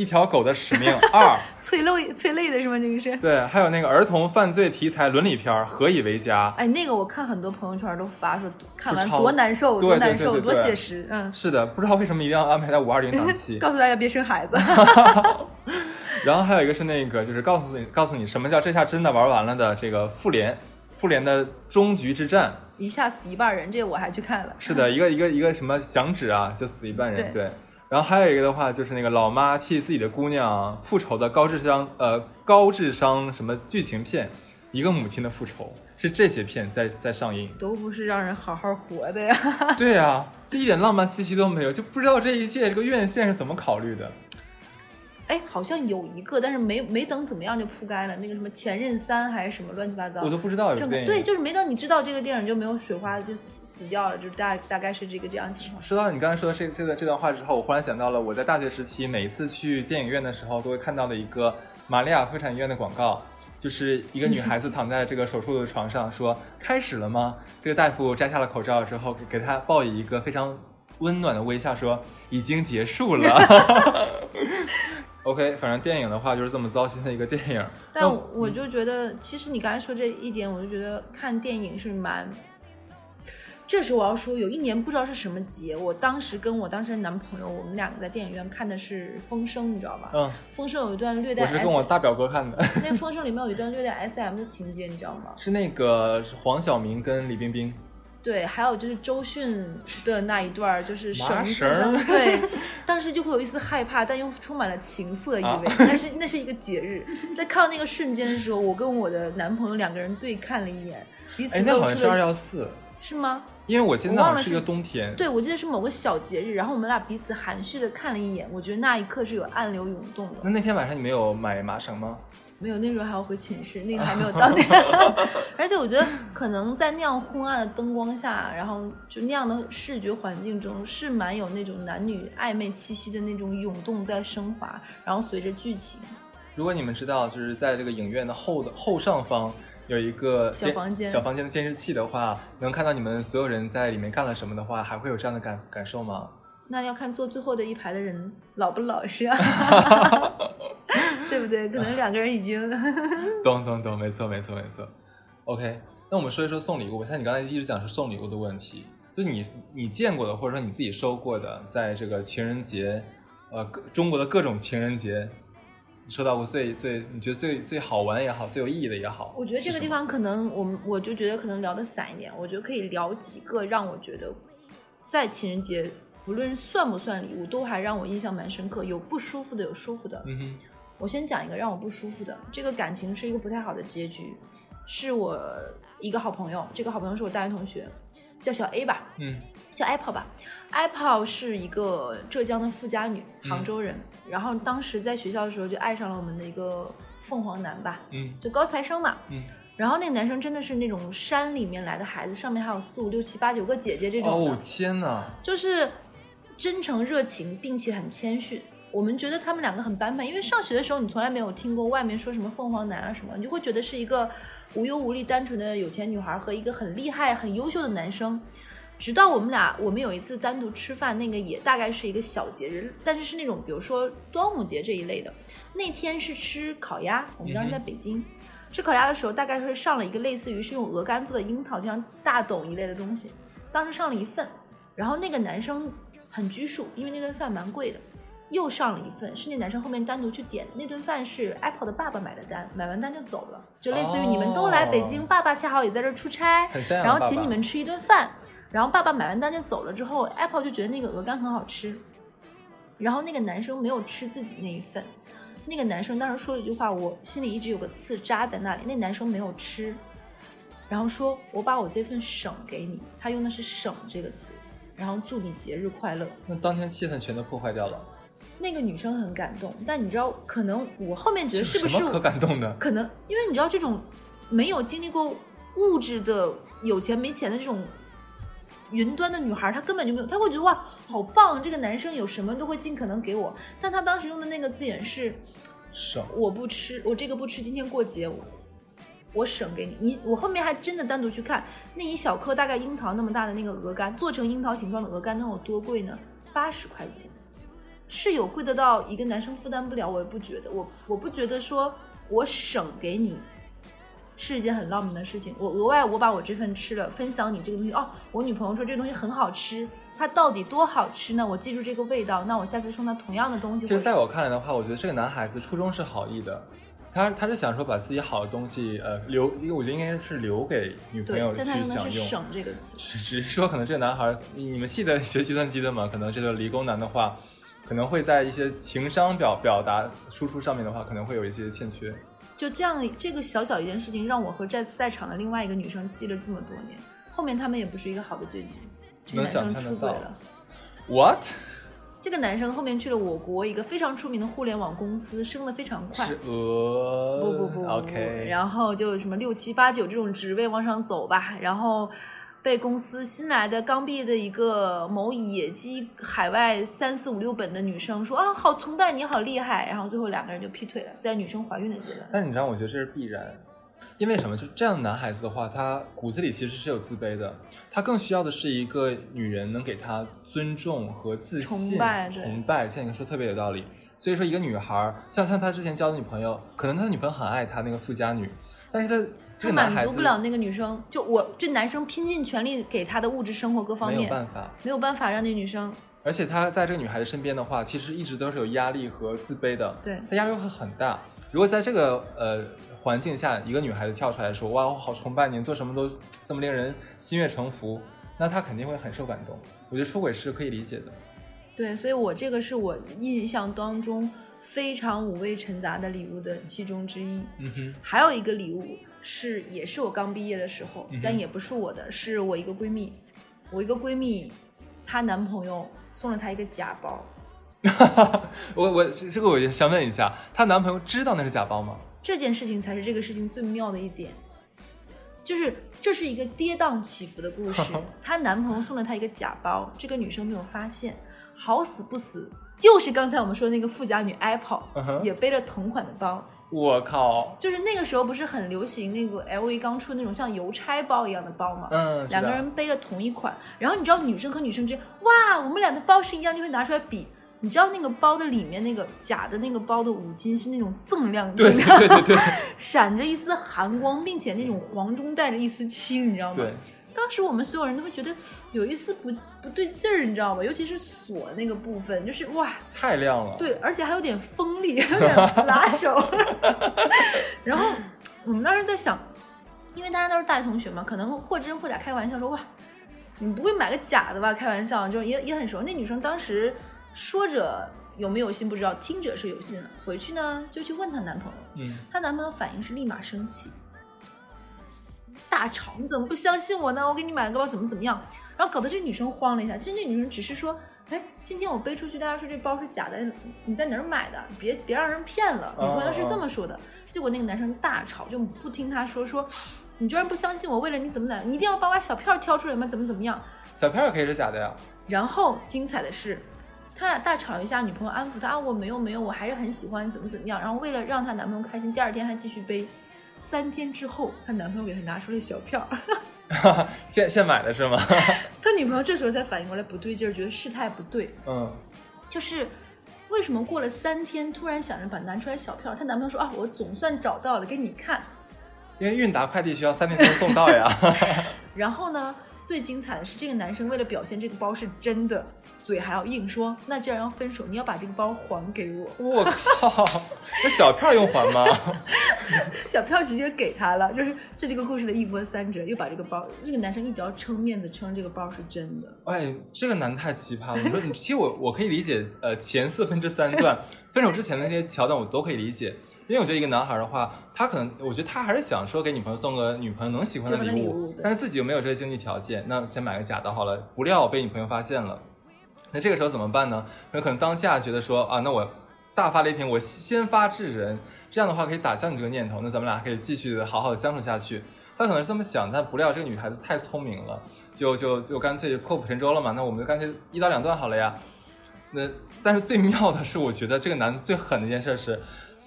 一条狗的使命二，催泪催泪的是吗？这个是对，还有那个儿童犯罪题材伦理片何以为家？哎，那个我看很多朋友圈都发说看完多难受，多难受，多写实。嗯，是的，不知道为什么一定要安排在五二零档期，告诉大家别生孩子。然后还有一个是那个，就是告诉你，告诉你什么叫这下真的玩完了的这个复联，复联的终局之战，一下死一半人，这个我还去看了。是的，一个一个一个什么响指啊，就死一半人，对。然后还有一个的话，就是那个老妈替自己的姑娘复仇的高智商呃高智商什么剧情片，一个母亲的复仇是这些片在在上映，都不是让人好好活的呀。对呀，这一点浪漫气息都没有，就不知道这一届这个院线是怎么考虑的。哎，好像有一个，但是没没等怎么样就铺盖了。那个什么《前任三》还是什么乱七八糟，我都不知道有电影。对，就是没等你知道这个电影就没有水花就死死掉了，就大大概是这个这样情况。说到你刚才说的这这段这段话之后，我忽然想到了我在大学时期每一次去电影院的时候都会看到的一个玛利亚妇产医院的广告，就是一个女孩子躺在这个手术的床上，说开始了吗？这个大夫摘下了口罩之后，给她报以一个非常温暖的微笑，说已经结束了。OK，反正电影的话就是这么糟心的一个电影。但我就觉得，其实你刚才说这一点，我就觉得看电影是蛮……这时我要说，有一年不知道是什么节，我当时跟我当时的男朋友，我们两个在电影院看的是《风声》，你知道吧？嗯。《风声》有一段略带……我是跟我大表哥看的。那《风声》里面有一段略带 SM 的情节，你知道吗？是那个黄晓明跟李冰冰。对，还有就是周迅的那一段，就是绳子上，对，当时就会有一丝害怕，但又充满了情色意味。那是那是一个节日，在看到那个瞬间的时候，我跟我的男朋友两个人对看了一眼，彼此哎，那好像是二幺四，是吗？因为我记得我忘了是那是一个冬天，对，我记得是某个小节日，然后我们俩彼此含蓄的看了一眼，我觉得那一刻是有暗流涌动的。那那天晚上你没有买麻绳吗？没有，那时候还要回寝室，那个还没有到那。而且我觉得可能在那样昏暗的灯光下，然后就那样的视觉环境中，是蛮有那种男女暧昧气息的那种涌动在升华，然后随着剧情。如果你们知道，就是在这个影院的后的后上方有一个小房间小房间的监视器的话，能看到你们所有人在里面干了什么的话，还会有这样的感感受吗？那要看坐最后的一排的人老不老实啊，对不对？可能两个人已经 懂懂懂，没错没错没错。OK，那我们说一说送礼物。像你刚才一直讲是送礼物的问题，就你你见过的，或者说你自己收过的，在这个情人节，呃，中国的各种情人节，你收到过最最你觉得最最好玩也好，最有意义的也好，我觉得这个地方可能我们我就觉得可能聊的散一点，我觉得可以聊几个让我觉得在情人节不论算不算礼物，都还让我印象蛮深刻，有不舒服的，有舒服的。嗯哼，我先讲一个让我不舒服的，这个感情是一个不太好的结局，是我一个好朋友，这个好朋友是我大学同学，叫小 A 吧，嗯。叫 Apple 吧，Apple 是一个浙江的富家女，嗯。杭州人，然后当时在学校的时候就爱上了我们的一个凤凰男吧，嗯。就高材生嘛，嗯。然后那个男生真的是那种山里面来的孩子，上面还有四五六七八九个姐姐这种，哦天哪，就是真诚热情，并且很谦逊。我们觉得他们两个很般配，因为上学的时候你从来没有听过外面说什么凤凰男啊什么，你就会觉得是一个无忧无虑、单纯的有钱女孩和一个很厉害、很优秀的男生。直到我们俩，我们有一次单独吃饭，那个也大概是一个小节日，但是是那种比如说端午节这一类的。那天是吃烤鸭，我们当时在北京、吃烤鸭的时候，大概是上了一个类似于是用鹅肝做的樱桃，就像大董一类的东西，当时上了一份，然后那个男生很拘束，因为那顿饭蛮贵的。又上了一份，是那男生后面单独去点的。那顿饭是 Apple 的爸爸买的单，买完单就走了，就类似于你们都来北京，哦爸爸恰好也在这儿出差，然后请你们吃一顿饭，然后爸爸买完单就走了之后，Apple 就觉得那个鹅肝很好吃，然后那个男生没有吃自己那一份，那个男生当时说了一句话，我心里一直有个刺扎在那里，那男生没有吃，然后说我把我这份省给你，他用的是省这个词，然后祝你节日快乐。那当天气氛全都破坏掉了，那个女生很感动，但你知道，可能我后面觉得是不是可感动的？可能因为你知道这种没有经历过物质的有钱没钱的这种云端的女孩，她根本就没有，她会觉得哇好棒，这个男生有什么都会尽可能给我。但她当时用的那个字眼是省我不吃，我这个不吃，今天过节我我省给你。你我后面还真的单独去看那一小颗大概樱桃那么大的那个鹅肝，做成樱桃形状的鹅肝能有多贵呢？八十块钱，是有贵得到一个男生负担不了，我也不觉得，我我不觉得说我省给你。是一件很浪漫的事情，我额外我把我这份吃了，分享你这个东西哦。我女朋友说这个东西很好吃，它到底多好吃呢？我记住这个味道，那我下次送她同样的东西。其实，在我看来的话，我觉得这个男孩子初衷是好意的，他他是想说把自己好的东西呃留，因为我觉得应该是留给女朋友，去享用。省这个词。只只是说，可能这个男孩，你你们系的学计算机的嘛，可能这个理工男的话，可能会在一些情商表表达输出上面的话，可能会有一些欠缺。就这样，这个小小一件事情，让我和在在场的另外一个女生记了这么多年。后面他们也不是一个好的结局，这男生出轨了。What？这个男生后面去了我国一个非常出名的互联网公司，升得非常快。是呃，不不不不不 OK，然后就什么六七八九这种职位往上走吧，然后被公司新来的刚毕业的一个某野鸡海外三四五六本的女生说啊，好崇拜你，好厉害，然后最后两个人就劈腿了，在女生怀孕的阶段。但你知道，我觉得这是必然，因为什么？就这样的男孩子的话，他骨子里其实是有自卑的，他更需要的是一个女人能给他尊重和自信、崇拜对崇拜。像你说特别有道理。所以说，一个女孩儿，像像他之前交的女朋友，可能他的女朋友很爱他那个富家女，但是他这他个男孩子满足不了那个女生，就我这男生拼尽全力给她的物质生活各方面没有，办法。没有办法让那女生而且他在这个女孩子身边的话，其实一直都是有压力和自卑的。对他压力会很大。如果在这个呃环境下，一个女孩子跳出来说：“哇，我好崇拜你，做什么都这么令人心悦诚服”，那她肯定会很受感动。我觉得出轨是可以理解的。对，所以我这个是我印象当中非常五味陈杂的礼物的其中之一。嗯哼，还有一个礼物是，也是我刚毕业的时候，嗯但也不是我的，是我一个闺蜜，我一个闺蜜，她男朋友送了她一个假包。我我这个我也想问一下，她男朋友知道那是假包吗？这件事情才是这个事情最妙的一点，就是这是一个跌宕起伏的故事。她男朋友送了她一个假包，这个女生没有发现，好死不死，又是刚才我们说的那个富家女 Apple，、也背了同款的包。我靠，就是那个时候不是很流行那个 LV 刚出那种像邮差包一样的包嘛？嗯，两个人背了同一款，然后你知道女生和女生之间，哇，我们俩的包是一样，就会拿出来比。你知道那个包的里面那个假的那个包的五金是那种锃亮对锃亮，对对对 闪着一丝寒光，并且那种黄中带着一丝青，你知道吗？对，当时我们所有人都会觉得有一丝不不对劲儿，你知道吗？尤其是锁那个部分，就是哇，太亮了。对，而且还有点锋利，有点拉手。然后我们当时在想，因为大家都是大学同学嘛，可能或真或假开玩笑说哇，你不会买个假的吧？开玩笑，就也也很熟。那女生当时说着有没有心不知道，听者是有心了。回去呢就去问她男朋友，嗯，她男朋友反应是立马生气，大吵，你怎么不相信我呢？我给你买了个包，怎么怎么样？然后搞得这女生慌了一下。其实那女生只是说，哎，今天我背出去，大家说这包是假的，你在哪儿买的？别别让人骗了。女朋友是这么说的。结果那个男生大吵，就不听她说，说你居然不相信我，为了你怎么怎么，你一定要把我小票挑出来吗？怎么怎么样？小票也可以是假的呀。然后精彩的是，他俩大吵一架，女朋友安抚他啊，我没有没有，我还是很喜欢，怎么怎么样。然后为了让她男朋友开心，第二天还继续背。三天之后，她男朋友给她拿出了小票，现现买的是吗？她女朋友这时候才反应过来不对劲儿，觉得事态不对，嗯，就是为什么过了三天突然想着把拿出来小票？她男朋友说啊，我总算找到了，给你看。因为韵达快递需要三天才能送到呀。然后呢，最精彩的是这个男生为了表现这个包是真的，嘴还要硬说，那既然要分手，你要把这个包还给我。我靠，那小票用还吗？小票直接给他了，就是这这个故事的一波三折，又把这个包，这个男生一直要撑面子，撑这个包是真的。哎，这个男的太奇葩了。你说，你其实我我可以理解，呃，前四分之三段 分手之前的那些桥段我都可以理解，因为我觉得一个男孩的话，他可能，我觉得他还是想说给女朋友送个女朋友能喜欢的喜欢的礼物，礼物但是自己又没有这个经济条件，那先买个假的好了。不料被女朋友发现了，那这个时候怎么办呢？那可能当下觉得说啊，那我大发雷霆，我先发制人，这样的话可以打消你这个念头，那咱们俩可以继续好好的相处下去。他可能是这么想，但不料这个女孩子太聪明了，就就就干脆破釜沉舟了嘛。那我们就干脆一刀两断好了呀。那但是最妙的是，我觉得这个男的最狠的一件事是，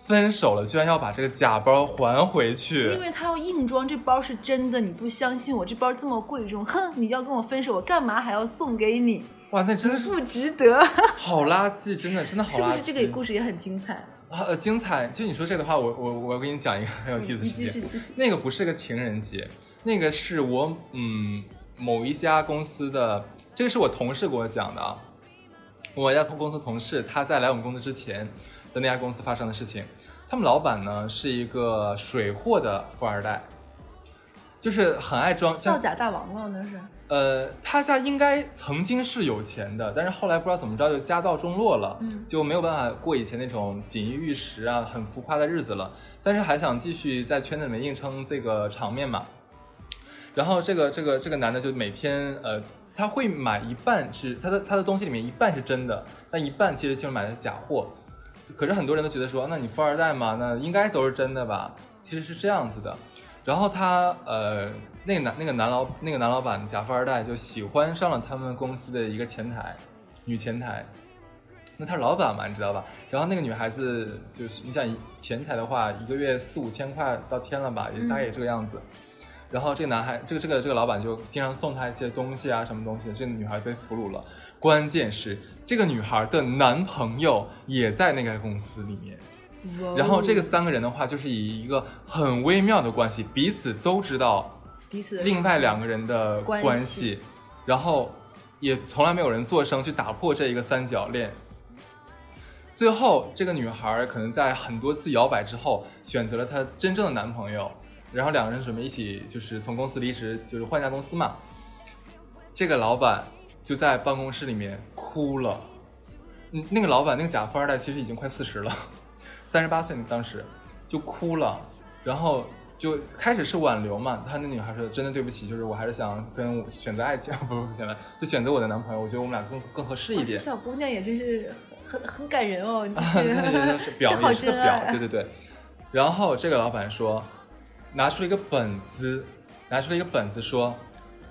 分手了居然要把这个假包还回去因。为他要硬装这包是真的，你不相信我，这包这么贵重，哼，你要跟我分手，我干嘛还要送给你？哇，那真的是不值得，好垃圾，真的真的好垃圾。是不是？这个故事也很精彩。啊，呃，精彩！就你说这个的话，我我我要给你讲一个很有意思的你事情。那个不是个情人节，那个是我嗯某一家公司的，这个是我同事给我讲的啊。我一家同公司同事他在来我们公司之前的那家公司发生的事情，他们老板呢是一个水货的富二代，就是很爱装造假大王了，那是。呃，他家应该曾经是有钱的，但是后来不知道怎么着就家道中落了，嗯就没有办法过以前那种锦衣玉食啊、很浮夸的日子了。但是还想继续在圈子里面硬撑这个场面嘛。然后这个这个这个男的就每天呃，他会买一半是他的他的东西里面一半是真的，但一半其实就是买的假货。可是很多人都觉得说，那你富二代嘛，那应该都是真的吧？其实是这样子的。然后他呃，那个男那个男老那个男老板假富二代就喜欢上了他们公司的一个前台，女前台。那他是老板嘛，你知道吧？然后那个女孩子就是，你想前台的话，一个月四五千块到天了吧，也大概也这个样子。然后这个男孩，这个这个这个老板就经常送她一些东西啊，什么东西，这个女孩被俘虏了。关键是这个女孩的男朋友也在那个公司里面。然后这个三个人的话，就是以一个很微妙的关系，彼此都知道彼此另外两个人的关系。关系，然后也从来没有人做声去打破这一个三角恋。最后，这个女孩可能在很多次摇摆之后，选择了她真正的男朋友，然后两个人准备一起就是从公司离职，就是换家公司嘛。这个老板就在办公室里面哭了，嗯，那个老板那个假富二代其实已经快四十了，三十八岁当时就哭了，然后就开始是挽留嘛，他那女孩说真的对不起，就是我还是想跟我选择爱情，不是选择就选择我的男朋友，我觉得我们俩更更合适一点。小姑娘也真是很很感人哦，就对对对，是表这好也是个表，对对对。然后这个老板说，拿出了一个本子，拿出了一个本子说，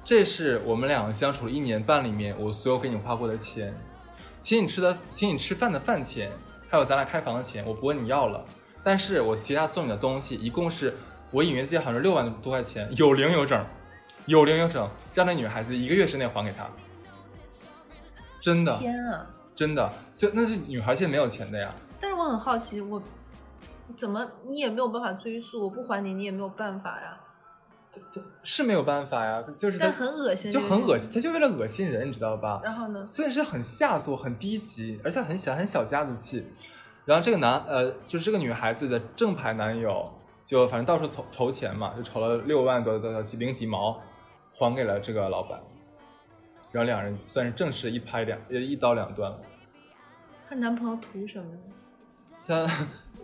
这是我们两个相处了一年半里面我所有给你花过的钱，请你吃的，请你吃饭的饭钱，还有咱俩开房的钱，我不问你要了。但是我其他送你的东西，一共是我隐约记得好像是六万多块钱，有零有整，有零有整，让那女孩子一个月之内还给他。真的，天啊！真的，就那是女孩现在没有钱的呀。但是我很好奇，我怎么你也没有办法追溯，我不还你，你也没有办法呀。是没有办法呀，就是但很恶心，就很恶心，他就为了恶心人，你知道吧？然后呢？所以是很下作、很低级，而且很小、很小家子气。然后这个男呃，就是这个女孩子的正牌男友，就反正到处筹筹钱嘛，就筹了六万多的几零几毛，还给了这个老板。然后两人算是正式一拍两呃一刀两断了。她男朋友图什么呢？他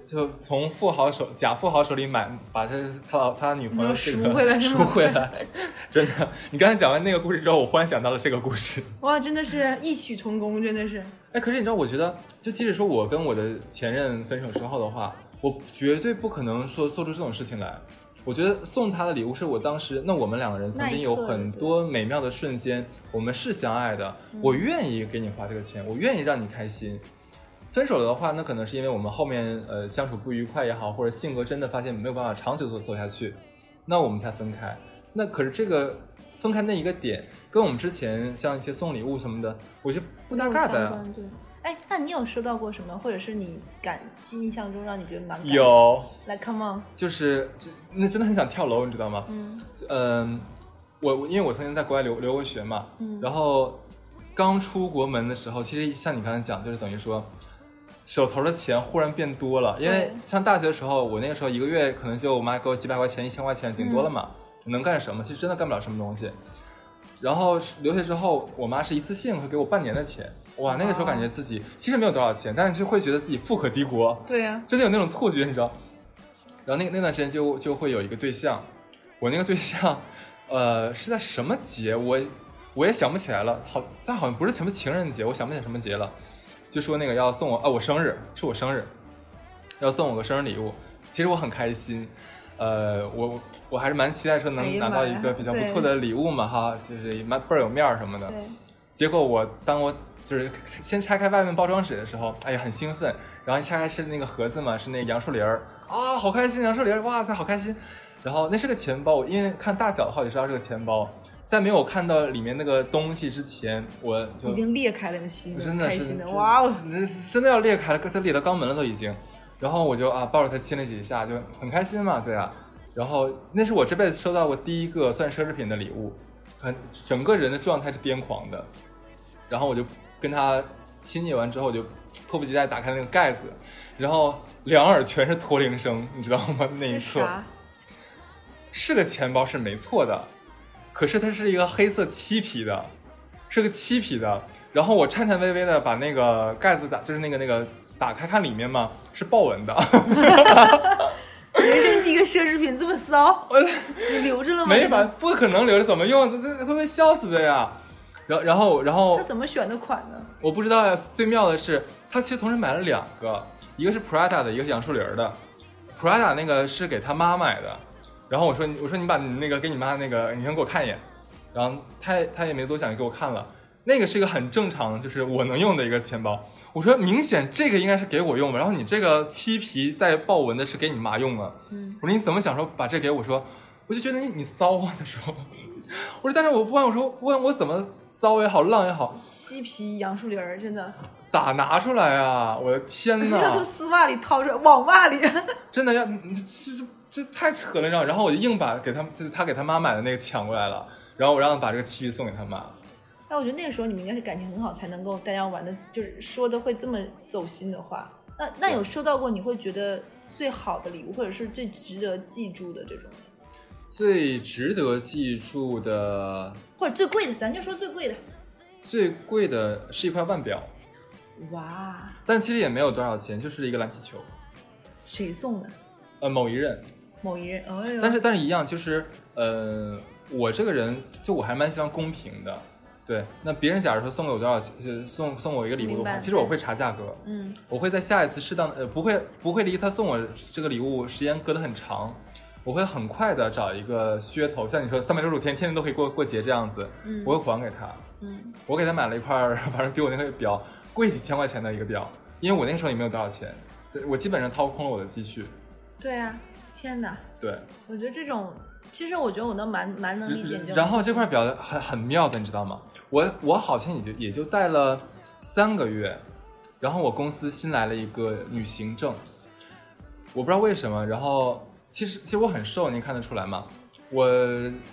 就从富豪手假富豪手里买，把这他老他女朋友这个赎回来赎回来，真的。你刚才讲完那个故事之后，我忽然想到了这个故事。哇，真的是异曲同工，真的是。哎，可是你知道，我觉得，就即使说我跟我的前任分手之后的话，我绝对不可能说做出这种事情来。我觉得送他的礼物是我当时，那我们两个人曾经有很多美妙的瞬间，我们是相爱的，我愿意给你花这个钱，我愿意让你开心。分手了的话，那可能是因为我们后面呃相处不愉快也好，或者性格真的发现没有办法长久走走下去，那我们才分开。那可是这个分开那一个点，跟我们之前像一些送礼物什么的，我觉得不搭嘎的呀。哎，那你有收到过什么，或者是你感记印象中让你觉得蛮感动有，来，come on，就是就那真的很想跳楼，你知道吗？嗯。嗯，我我因为我曾经在国外留留过学嘛，嗯。然后刚出国门的时候，其实像你刚才讲，就是等于说手头的钱忽然变多了，因为上大学的时候，我那个时候一个月可能就我妈给我几百块钱、一千块钱，顶多了嘛，能干什么？其实真的干不了什么东西。然后留学之后，我妈是一次性会给我半年的钱，哇，那个时候感觉自己其实没有多少钱，但是就会觉得自己富可敌国，对呀、真的有那种错觉，你知道？然后那个那段时间就就会有一个对象，我那个对象，呃，是在什么节？我我也想不起来了，好，但好像不是什么情人节，我想不起来什么节了。就说那个要送我啊，我生日是我生日，要送我个生日礼物。其实我很开心，呃，我我还是蛮期待说哎能拿到一个比较不错的礼物嘛，哈，就是蛮倍儿有面儿什么的。对，结果我当我就是先拆开外面包装纸的时候，哎呀很兴奋，然后一拆开是那个盒子嘛，是那个杨树林儿啊，好开心，杨树林儿，哇塞，好开心。然后那是个钱包，因为看大小的话就知道是个钱包。在没有看到里面那个东西之前，我就已经裂开了心，真的是哇哦！真的要裂开了，这裂到肛门了都已经。然后我就啊抱着它亲了几下，就很开心嘛，对啊。然后那是我这辈子收到过第一个算奢侈品的礼物，很整个人的状态是癫狂的。然后我就跟他亲昵完之后，我就迫不及待打开那个盖子，然后两耳全是驼铃声，你知道吗？那一刻是？是个钱包是没错的，可是它是一个黑色漆皮的，是个漆皮的。然后我颤颤巍巍的把那个盖子打，就是那个那个打开看里面嘛，是豹纹的，人生第一个奢侈品这么骚，你留着了吗？没这个法，不可能留着，怎么用？这这会被笑死的呀！然后然后然后他怎么选的款呢？我不知道呀。最妙的是，他其实同时买了两个，一个是 Prada 的，一个是杨树林儿的。Prada 那个是给他妈买的，然后我说我说你把你那个给你妈那个，你先给我看一眼。然后他他也没多想，就给我看了。那个是一个很正常，就是我能用的一个钱包。我说明显这个应该是给我用的，然后你这个漆皮带豹纹的是给你妈用的。嗯，我说你怎么想说把这给我说？我就觉得你你骚啊！他说，我说但是我不管，我说不管我怎么骚也好，浪也好，漆皮杨树林儿，真的，咋拿出来啊？我的天哪！就！从丝袜里掏出来，网袜里。真的要你这这这太扯了，你知道？然后我就硬把给他就是他给他妈买的那个抢过来了，然后我让他把这个漆皮送给他妈。哎，我觉得那个时候你们应该是感情很好，才能够大家玩的，就是说的会这么走心的话。那那有收到过你会觉得最好的礼物，或者是最值得记住的这种，最值得记住的、或者最贵的，咱就说最贵的。最贵的是一块腕表，哇，但其实也没有多少钱，就是一个蓝气球。谁送的？呃，某一任，某一任，哎呦，但是但是一样，就是呃，我这个人就我还蛮希望公平的。对，那别人假如说送给我多少钱，呃送送我一个礼物的话，其实我会查价格，嗯。我会在下一次适当的呃不会不会离他送我这个礼物时间隔得很长，我会很快的找一个噱头，像你说三百六十五天天天都可以过过节这样子，嗯。我会还给他。嗯，我给他买了一块，反正比我那个表贵几千块钱的一个表，因为我那个时候也没有多少钱，对我基本上掏空了我的积蓄。对啊，天哪，对，我觉得这种，其实我觉得我能蛮蛮能理解你。然后这块表很很妙的，你知道吗？我我好像也就也就戴了三个月，然后我公司新来了一个女行政，我不知道为什么，然后其实其实我很瘦，您看得出来吗？我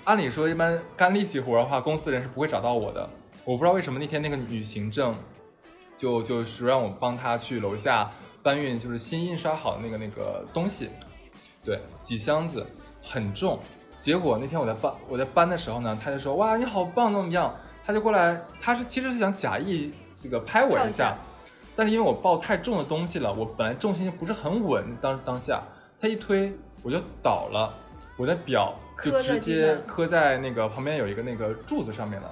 按理说一般干力气活的话，公司人是不会找到我的。我不知道为什么那天那个女行政就就是让我帮她去楼下搬运，就是新印刷好的那个那个东西，对，几箱子很重。结果那天我在搬我在搬的时候呢，他就说哇你好棒怎么样？他就过来，他是其实是想假意这个拍我一下但是因为我抱太重的东西了，我本来重心不是很稳，当当下他一推我就倒了，我的表就直接磕在那个旁边有一个那个柱子上面了，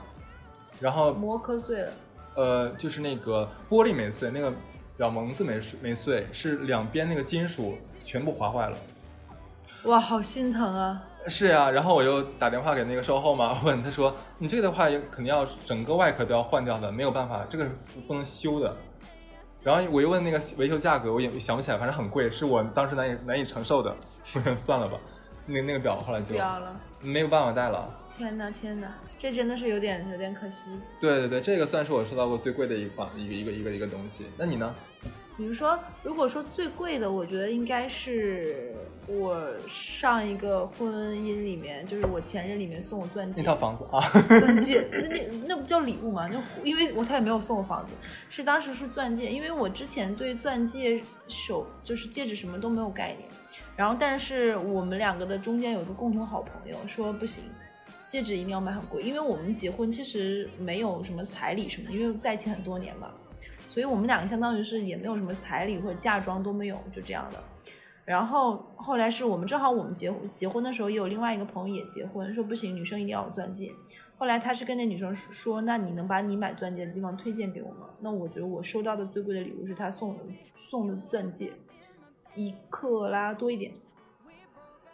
然后膜磕碎了，呃就是那个玻璃没碎，那个表蒙子没碎没碎，是两边那个金属全部划坏了。哇，好心疼啊！是呀、然后我又打电话给那个售后嘛，问他说：“你这个的话也肯定要整个外壳都要换掉的，没有办法，这个是不能修的。”然后我又问那个维修价格，我也想不起来，反正很贵，是我当时难以难以承受的。算了吧，那那个表后来就不要了，没有办法戴了。天哪天哪，这真的是有点有点可惜。对对对，这个算是我收到过最贵的一款一个一个一个一个东西。那你呢？比如说，如果说最贵的，我觉得应该是我上一个婚姻里面，就是我前任里面送我钻戒，那套房子啊，钻戒，那那那不叫礼物吗？那因为我他也没有送我房子，是当时是钻戒，因为我之前对钻戒手就是戒指什么都没有概念，然后但是我们两个的中间有一个共同好朋友说不行。戒指一定要买很贵，因为我们结婚其实没有什么彩礼什么，因为在一起很多年嘛，所以我们两个相当于是也没有什么彩礼或者嫁妆都没有，就这样的。然后后来是我们正好我们结婚结婚的时候，也有另外一个朋友也结婚，说不行，女生一定要有钻戒。后来他是跟那女生说，那你能把你买钻戒的地方推荐给我吗？那我觉得我收到的最贵的礼物是他送的送的钻戒，一克拉多一点，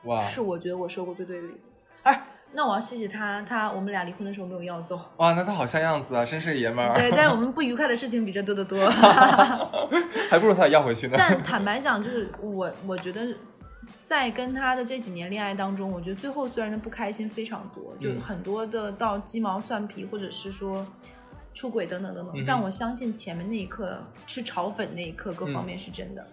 哇是我觉得我收过最贵的礼物。哎，那我要谢谢他，他我们俩离婚的时候没有要走。哇，那他好像样子啊，真是爷们儿，对，但是我们不愉快的事情比这多得多。还不如他要回去呢。但坦白讲，就是我我觉得，在跟他的这几年恋爱当中，我觉得最后虽然不开心非常多，就嗯很多的到鸡毛蒜皮，或者是说出轨等等等等。嗯但我相信前面那一刻吃炒粉那一刻，各方嗯面是真的。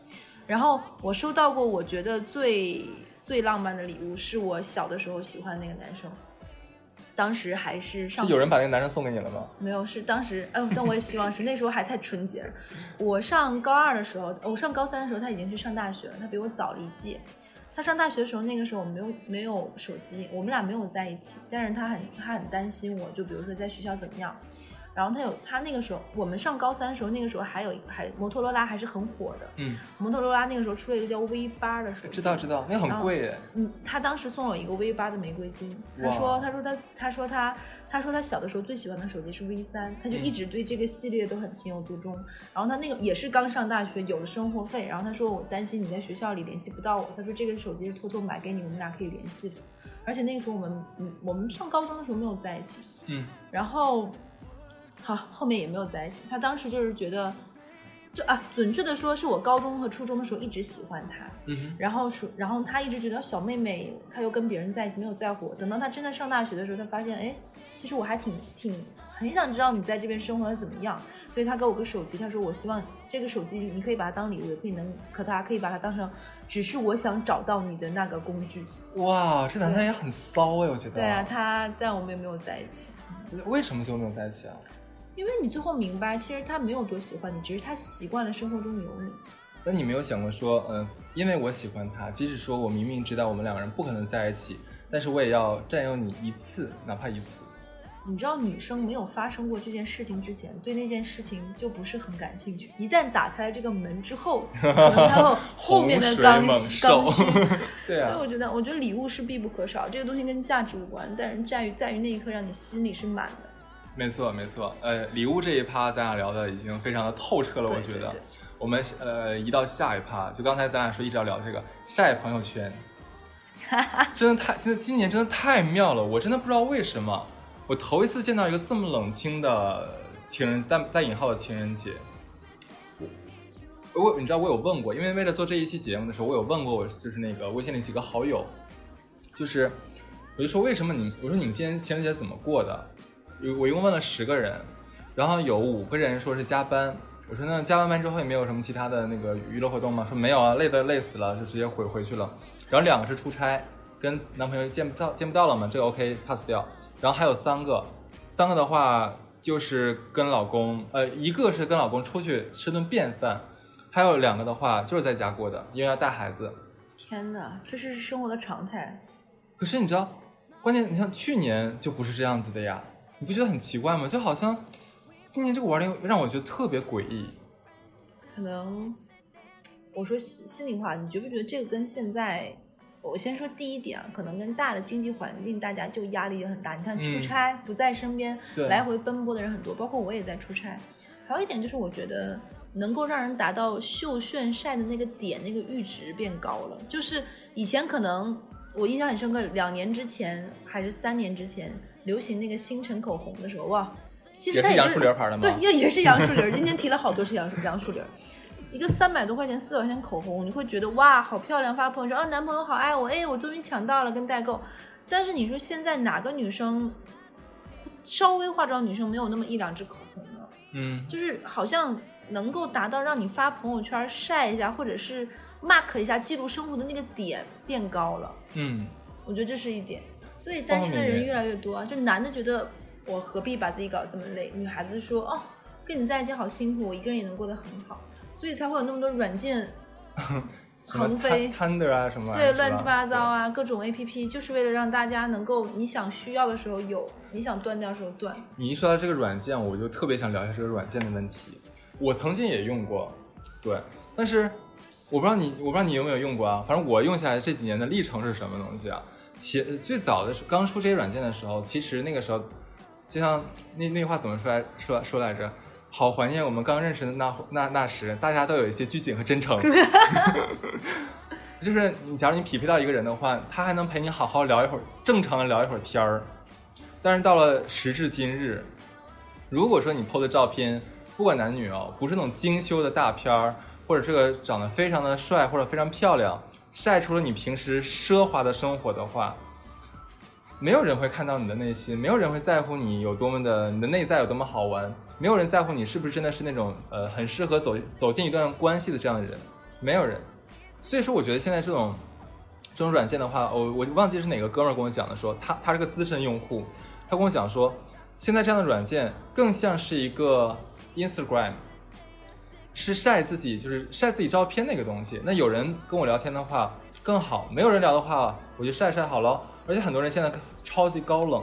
然后我收到过，我觉得最最浪漫的礼物，是我小的时候喜欢的那个男生。当时还是上有人把那个男生送给你了吗？没有，是当时，哎呦，但我也希望是那时候还太纯洁了。我上高二的时候，我上高三的时候，他已经去上大学了，他比我早了一届。他上大学的时候，那个时候我没有没有手机，我们俩没有在一起，但是他很他很担心我，就比如说在学校怎么样。然后他有他那个时候，我们上高三的时候，那个时候还有还摩托罗拉还是很火的，嗯，摩托罗拉那个时候出了一个叫 V 八的手机，知道知道，那个很贵耶。嗯，他当时送了我一个 V 八的玫瑰金。他说，他说他，他说他，他说他小的时候最喜欢的手机是 V 三，他就一直对这个系列都很情有独钟。然后他那个也是刚上大学，有了生活费。然后他说我担心你在学校里联系不到我，他说这个手机是偷偷买给你，我们俩可以联系的。而且那个时候我们，嗯，我们上高中的时候没有在一起，嗯，然后，好后面也没有在一起。他当时就是觉得，就啊，准确的说是我高中和初中的时候一直喜欢他，嗯，然后说，然后他一直觉得小妹妹，他又跟别人在一起，没有在乎我。等到他真的上大学的时候，他发现，哎，其实我还挺挺很想知道你在这边生活的怎么样。所以他给我个手机，他说我希望这个手机你可以把它当礼物，也可以能，可他可以把它当成只是我想找到你的那个工具。哇，这男的也很骚哎，我觉得。对啊，他但我们也没有在一起，为什么就没有在一起啊？因为你最后明白，其实他没有多喜欢你，只是他习惯了生活中有你。那你没有想过说，嗯、因为我喜欢他，即使说我明明知道我们两个人不可能在一起，但是我也要占有你一次，哪怕一次。你知道，女生没有发生过这件事情之前，对那件事情就不是很感兴趣。一旦打开了这个门之后，可能才有 后面的刚需刚需。对啊所以，我觉得，我觉得礼物是必不可少，这个东西跟价值无关，但是在于在于那一刻让你心里是满的。没错没错。呃，礼物这一趴咱俩聊的已经非常的透彻了，我觉得对对对。我们呃移到下一趴，就刚才咱俩说一直要聊这个晒朋友圈，真的太，真的今年真的太妙了，我真的不知道为什么，我头一次见到一个这么冷清的情人带带引号的情人节。我我你知道我有问过，因为为了做这一期节目的时候，我有问过我就是那个微信里几个好友，就是我就说为什么你我说你们今年情人节怎么过的？有我一共问了十个人，然后有五个人说是加班。我说那加完班之后也没有什么其他的那个娱乐活动吗？说没有啊，累得累死了，就直接回回去了。然后两个是出差，跟男朋友见不到见不到了嘛，这个 OK pass 掉。然后还有三个，三个的话就是跟老公，呃，一个是跟老公出去吃顿便饭，还有两个的话就是在家过的，因为要带孩子。天哪，这是生活的常态。可是你知道，关键你像去年就不是这样子的呀，你不觉得很奇怪吗？就好像今年这个玩的让我觉得特别诡异。可能我说心心里话，你觉不觉得这个跟现在？我先说第一点啊，可能跟大的经济环境，大家就压力也很大。你看嗯出差、不在身边，来回奔波的人很多，包括我也在出差。还有一点就是，我觉得能够让人达到秀炫晒的那个点，那个阈值变高了。就是以前可能我印象很深刻，两年之前还是三年之前流行那个星辰口红的时候，哇，其实它也也是杨树林牌的吗对，也也是杨树林儿。今天提了好多是杨树杨树林儿。一个三百多块钱、四百块钱口红，你会觉得哇，好漂亮，发朋友圈，啊，男朋友好爱我，哎，我终于抢到了，跟代购。但是你说现在哪个女生稍微化妆女生没有那么一两支口红呢？嗯，就是好像能够达到让你发朋友圈晒一下，或者是 mark 一下记录生活的那个点变高了。嗯，我觉得这是一点。所以单身的人越来越多啊，就男的觉得我何必把自己搞这么累，女孩子说哦，跟你在一起好辛苦，我一个人也能过得很好，所以才会有那么多软件 横飞 Thunder 啊什么对乱七八糟啊，各种 A P P，就是为了让大家能够你想需要的时候有，你想断掉的时候断。你一说到这个软件，我就特别想聊一下这个软件的问题。我曾经也用过，对，但是我不知道你，我不知道你有没有用过啊。反正我用下来这几年的历程是什么东西啊？前最早的时刚出这些软件的时候，其实那个时候，就像那那句话怎么说来说说来着？好怀念我们刚认识的那那那时，大家都有一些拘谨和真诚。就是你，假如你匹配到一个人的话，他还能陪你好好聊一会儿，正常的聊一会儿天儿。但是到了时至今日，如果说你 PO 的照片，不管男女哦，不是那种精修的大片儿，或者这个长得非常的帅或者非常漂亮，晒出了你平时奢华的生活的话，没有人会看到你的内心，没有人会在乎你有多么的你的内在有多么好玩，没有人在乎你是不是真的是那种呃很适合走走进一段关系的这样的人，没有人。所以说，我觉得现在这种这种软件的话，我我忘记是哪个哥们儿跟我讲的说，他他是个资深用户，他跟我讲说，现在这样的软件更像是一个 Instagram，是晒自己就是晒自己照片那个东西。那有人跟我聊天的话更好，没有人聊的话，我就晒晒好了。而且很多人现在超级高冷，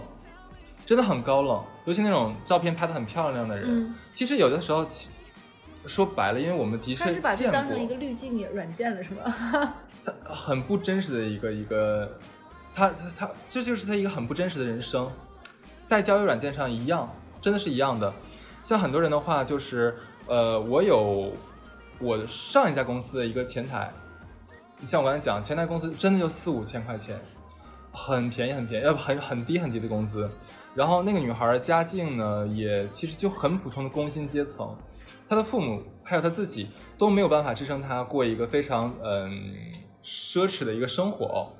真的很高冷，尤其那种照片拍的很漂亮的人，嗯其实有的时候其说白了，因为我们的确他是把这当成一个滤镜软件了，是吧？很不真实的一个一个，他他他这就是他一个很不真实的人生，在交友软件上一样，真的是一样的。像很多人的话，就是呃，我有我上一家公司的一个前台，你像我刚才讲，前台工资真的就四五千块钱，很便宜很便宜，要不很很低很低的工资。然后那个女孩家境呢，也其实就很普通的工薪阶层，她的父母还有她自己都没有办法支撑她过一个非常嗯奢侈的一个生活。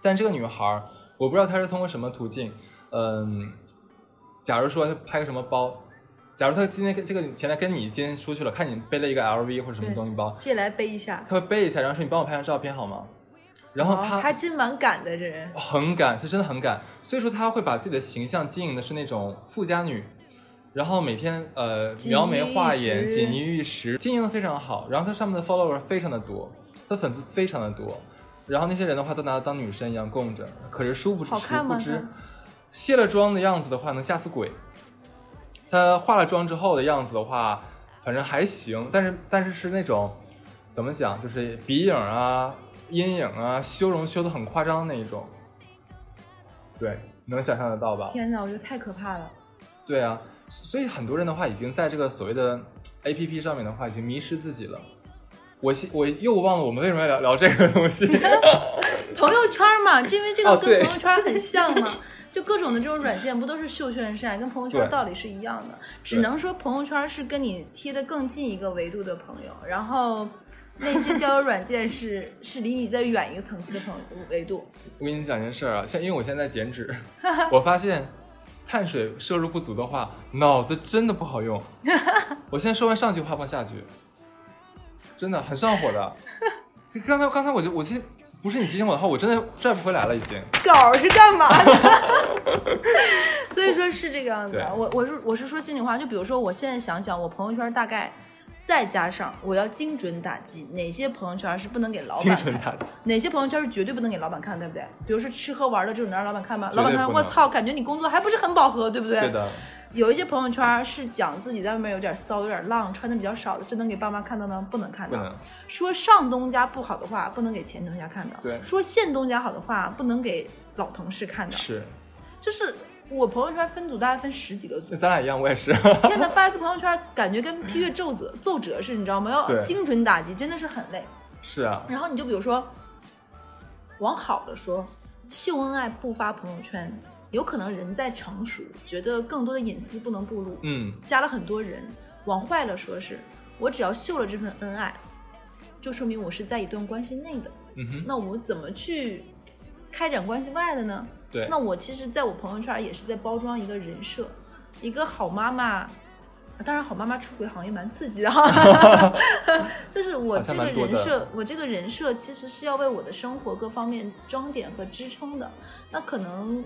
但这个女孩，我不知道她是通过什么途径，嗯，假如说她拍个什么包，假如他今天跟这个前台跟你今天出去了，看你背了一个 LV 或者什么东西包，借来背一下。他会背一下，然后说你帮我拍张照片好吗？然后哦她、还真蛮敢的，这人。很敢，是真的很敢。所以说他会把自己的形象经营的是那种富家女，然后每天呃描眉画眼、锦衣玉食，经营的非常好。然后他上面的 follower 非常的多，他粉丝非常的多。然后那些人的话都拿他当女神一样供着，可是殊不知殊不知卸了妆的样子的话能吓死鬼，他化了妆之后的样子的话，反正还行，但是但是是那种怎么讲，就是鼻影啊、阴影啊、修容修的很夸张的那一种。对，能想象得到吧？天哪，我觉得太可怕了。对啊，所以很多人的话已经在这个所谓的 A P P 上面的话已经迷失自己了。我现我又忘了我们为什么要聊聊这个东西。朋友圈嘛，就因为这个跟朋友圈很像嘛，就各种的这种软件不都是秀炫晒，跟朋友圈道理是一样的，只能说朋友圈是跟你贴的更近一个维度的朋友，然后那些交友软件是 是离你再远一个层次的朋友维度。我跟你讲件事儿啊，像因为我现在在减脂，我发现碳水摄入不足的话，脑子真的不好用。我现在说完上句话放下句，真的很上火的。刚才刚才我就我其实不是你提醒我的话，我真的拽不回来了已经。稿儿是干嘛的？所以说是这个样子的。我我是我是说心里话，就比如说我现在想想，我朋友圈大概再加上我要精准打击哪些朋友圈是不能给老板看，准打击，哪些朋友圈是绝对不能给老板看，对不对？比如说吃喝玩乐这种能让老板看吗？老板看，我操，感觉你工作还不是很饱和，对不对？对的，有一些朋友圈是讲自己在外面有点骚、有点浪，穿的比较少的，这能给爸妈看到呢？不能看到。说上东家不好的话，不能给前东家看到；对说现东家好的话，不能给老同事看到。是，就是我朋友圈分组大概分十几个组，咱俩一样，我也是。天呐，发一次朋友圈，感觉跟批阅奏折奏折似的，你知道吗？要精准打击，真的是很累。是啊，然后你就比如说，往好的说，秀恩爱不发朋友圈，有可能人在成熟，觉得更多的隐私不能暴露，嗯，加了很多人。往坏了说是，我只要秀了这份恩爱，就说明我是在一段关系内的。嗯哼，那我怎么去开展关系外的呢？对那我其实在我朋友圈也是在包装一个人设，一个好妈妈。当然，好妈妈出轨好像也蛮刺激的哈 就是我这个人设，我这个人设其实是要为我的生活各方面装点和支撑的。那可能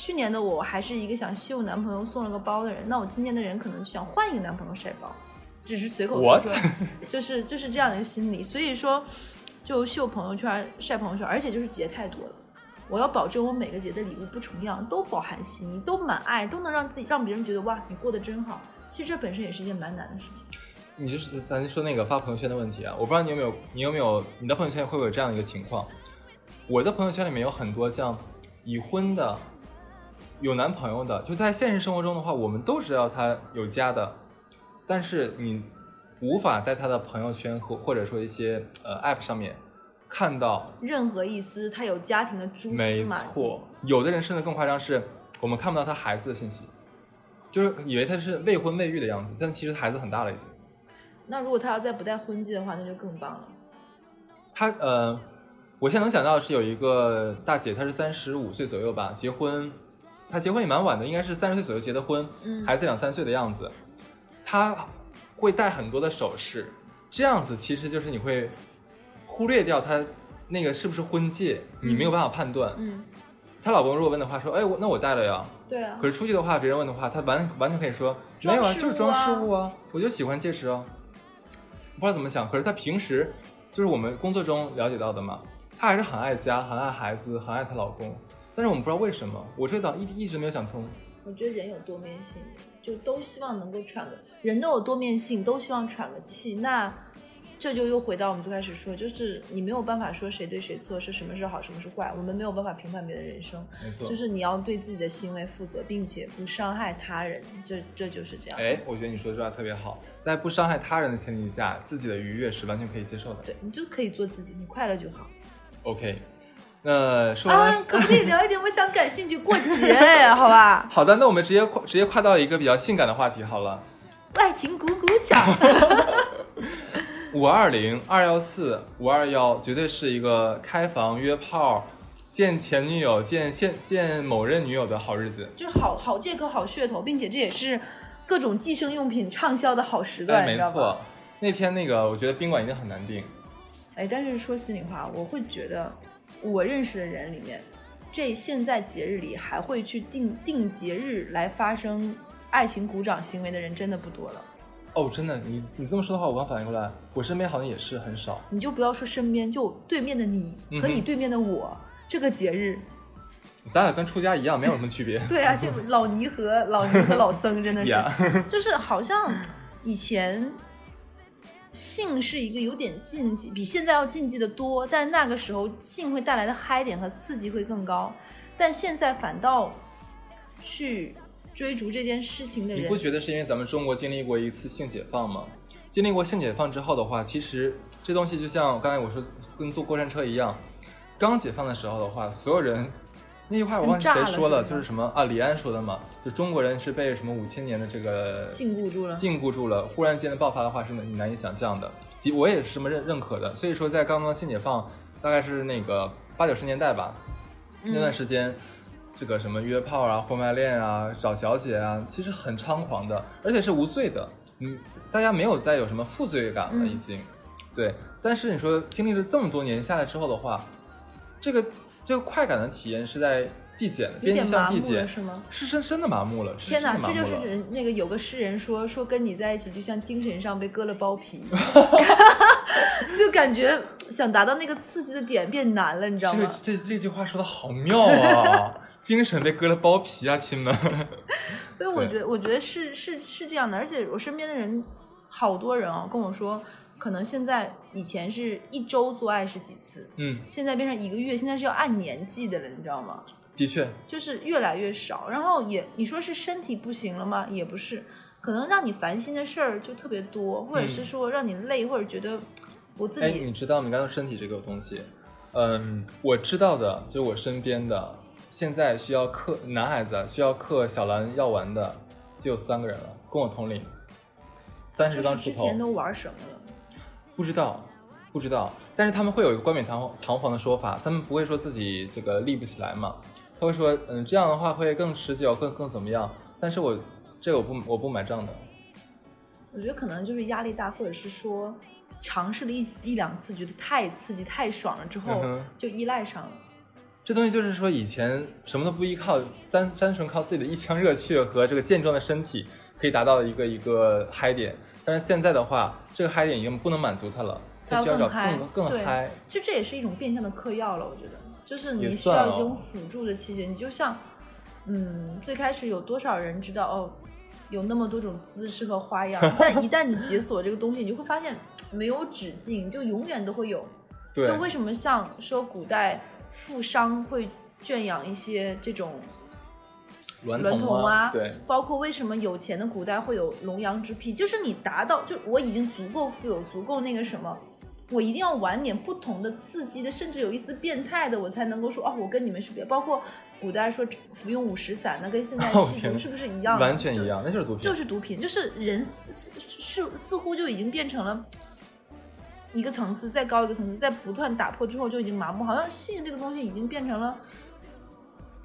去年的我还是一个想秀男朋友送了个包的人，那我今年的人可能想换一个男朋友晒包，只是随口说说，就是就是这样的一个心理。所以说，就秀朋友圈、晒朋友圈，而且就是节太多了。我要保证我每个节的礼物不重样，都饱含心意，都满爱，都能让自己让别人觉得哇，你过得真好。其实这本身也是一件蛮难的事情。你就是咱说那个发朋友圈的问题啊，我不知道你有没有，你有没有你的朋友圈会不会有这样的一个情况？我的朋友圈里面有很多像已婚的、有男朋友的，就在现实生活中的话，我们都知道他有家的，但是你无法在他的朋友圈或或者说一些呃 app 上面看到。任何一丝他有家庭的蛛丝没马迹，错，有的人甚至更夸张，是我们看不到他孩子的信息，就是以为他是未婚未育的样子，但其实孩子很大了已经。那如果他要再不带婚戒的话，那就更棒了。他呃，我现在能想到的是有一个大姐，她是三十五岁左右吧，结婚，她结婚也蛮晚的，应该是三十岁左右结的婚，嗯孩子两三岁的样子。她会戴很多的首饰，这样子其实就是你会忽略掉她那个是不是婚戒，你没有办法判断。嗯，她老公如果问的话说，哎，我那我戴了呀。对啊可，是出去的话，别人问的话，她完完全可以说没有啊，就是装饰物啊，我就喜欢戒指啊。不知道怎么想，可是她平时就是我们工作中了解到的嘛，她还是很爱家、很爱孩子、很爱她老公。但是我们不知道为什么，我这个岛一一直没有想通。我觉得人有多面性，就都希望能够喘个，人都有多面性，都希望喘个气。那这就又回到我们最开始说，就是你没有办法说谁对谁错，是什么是好，什么是坏，我们没有办法评判别人的人生，没错，就是你要对自己的行为负责，并且不伤害他人，这这就是这样。哎，我觉得你说这话特别好，在不伤害他人的前提下，自己的愉悦是完全可以接受的。对你就可以做自己，你快乐就好。OK，那说完了，啊，可不可以聊一点我想感兴趣过节，好吧？好的，那我们直接跨直接跨到一个比较性感的话题好了。爱情鼓鼓掌。五二零、二幺四、五二幺，绝对是一个开房、约炮、见前女友、见现见某任女友的好日子。就是好好借口、好噱头，并且这也是各种计生用品畅销的好时段，哎，没？错。那天那个，我觉得宾馆一定很难订。哎，但是说心里话，我会觉得我认识的人里面，这现在节日里还会去定定节日来发生爱情鼓掌行为的人，真的不多了。哦，真的，你你这么说的话，我刚反应过来，我身边好像也是很少。你就不要说身边，就对面的你和你对面的我，这个节日咱俩跟出家一样，没有什么区别。对啊，就老尼和老尼和老僧真的是就是好像以前性是一个有点禁忌，比现在要禁忌的多，但那个时候性会带来的嗨点和刺激会更高，但现在反倒去追逐这件事情的人你不，觉得是因为咱们中国经历过一次性解放吗？经历过性解放之后的话，其实这东西就像刚才我说，跟坐过山车一样，刚解放的时候的话，所有人那句话我忘记谁说了，就是什么啊？李安说的嘛，就中国人是被什么五千年的这个禁锢住了。禁锢住了，忽然间的爆发的话是你难以想象的。我也是这么认认可的。所以说，在刚刚新解放，大概是那个八九十年代吧，那段时间，这个什么约炮啊、婚外恋啊、找小姐啊，其实很猖狂的，而且是无罪的。嗯，大家没有再有什么负罪感了，嗯已经。对，但是你说经历了这么多年下来之后的话，这个这个快感的体验是在递减的，有边际点麻木了向递减，是吗？是真真的麻木了。天哪，真的麻木了这就是人那个有个诗人说说跟你在一起就像精神上被割了包皮，就感觉想达到那个刺激的点变难了，你知道吗这？这这句话说的好妙啊！精神被割了包皮啊，亲们！所以我觉得，我觉得是是是这样的，而且我身边的人好多人啊跟我说，可能现在以前是一周做爱是几次，嗯，现在变成一个月，现在是要按年计的了，你知道吗？的确，就是越来越少，然后也你说是身体不行了吗？也不是，可能让你烦心的事儿就特别多，或者是说让你累，或者觉得我自哎，己你知道你刚才说身体这个东西，嗯，我知道的，就是我身边的，现在需要嗑男孩子啊需要嗑小蓝药丸的，就有三个人了，跟我同龄，三十就刚出头之前，都玩什么了？不知道，不知道，但是他们会有一个冠冕堂皇堂皇的说法，他们不会说自己这个立不起来嘛，他会说，嗯，这样的话会更持久，更更怎么样？但是我这个我不我不买账的，我觉得可能就是压力大，或者是说尝试了一一两次，觉得太刺激、太爽了之后嗯就依赖上了。这东西就是说，以前什么都不依靠，单单纯靠自己的一腔热血和这个健壮的身体，可以达到一个一个嗨点。但是现在的话，这个嗨点已经不能满足他了，他需要找更嗨更嗨。其实这也是一种变相的嗑药了，我觉得，就是你需要一种辅助的器械。你就像，嗯，最开始有多少人知道哦，有那么多种姿势和花样，但一旦你解锁这个东西，你就会发现没有止境，就永远都会有。对就，为什么像说古代富商会圈养一些这种娈娈童啊，对，包括为什么有钱的古代会有龙阳之癖，就是你达到，就我已经足够富有，足够那个什么，我一定要玩点不同的刺激的，甚至有一丝变态的，我才能够说哦，我跟你们是别。包括古代说服用五石散，那跟现在吸毒是不是一样的？完全一样，那就是毒品。就是毒品，就是人似似似似乎就已经变成了一个层次，再高一个层次，在不断打破之后就已经麻木，好像性这个东西已经变成了，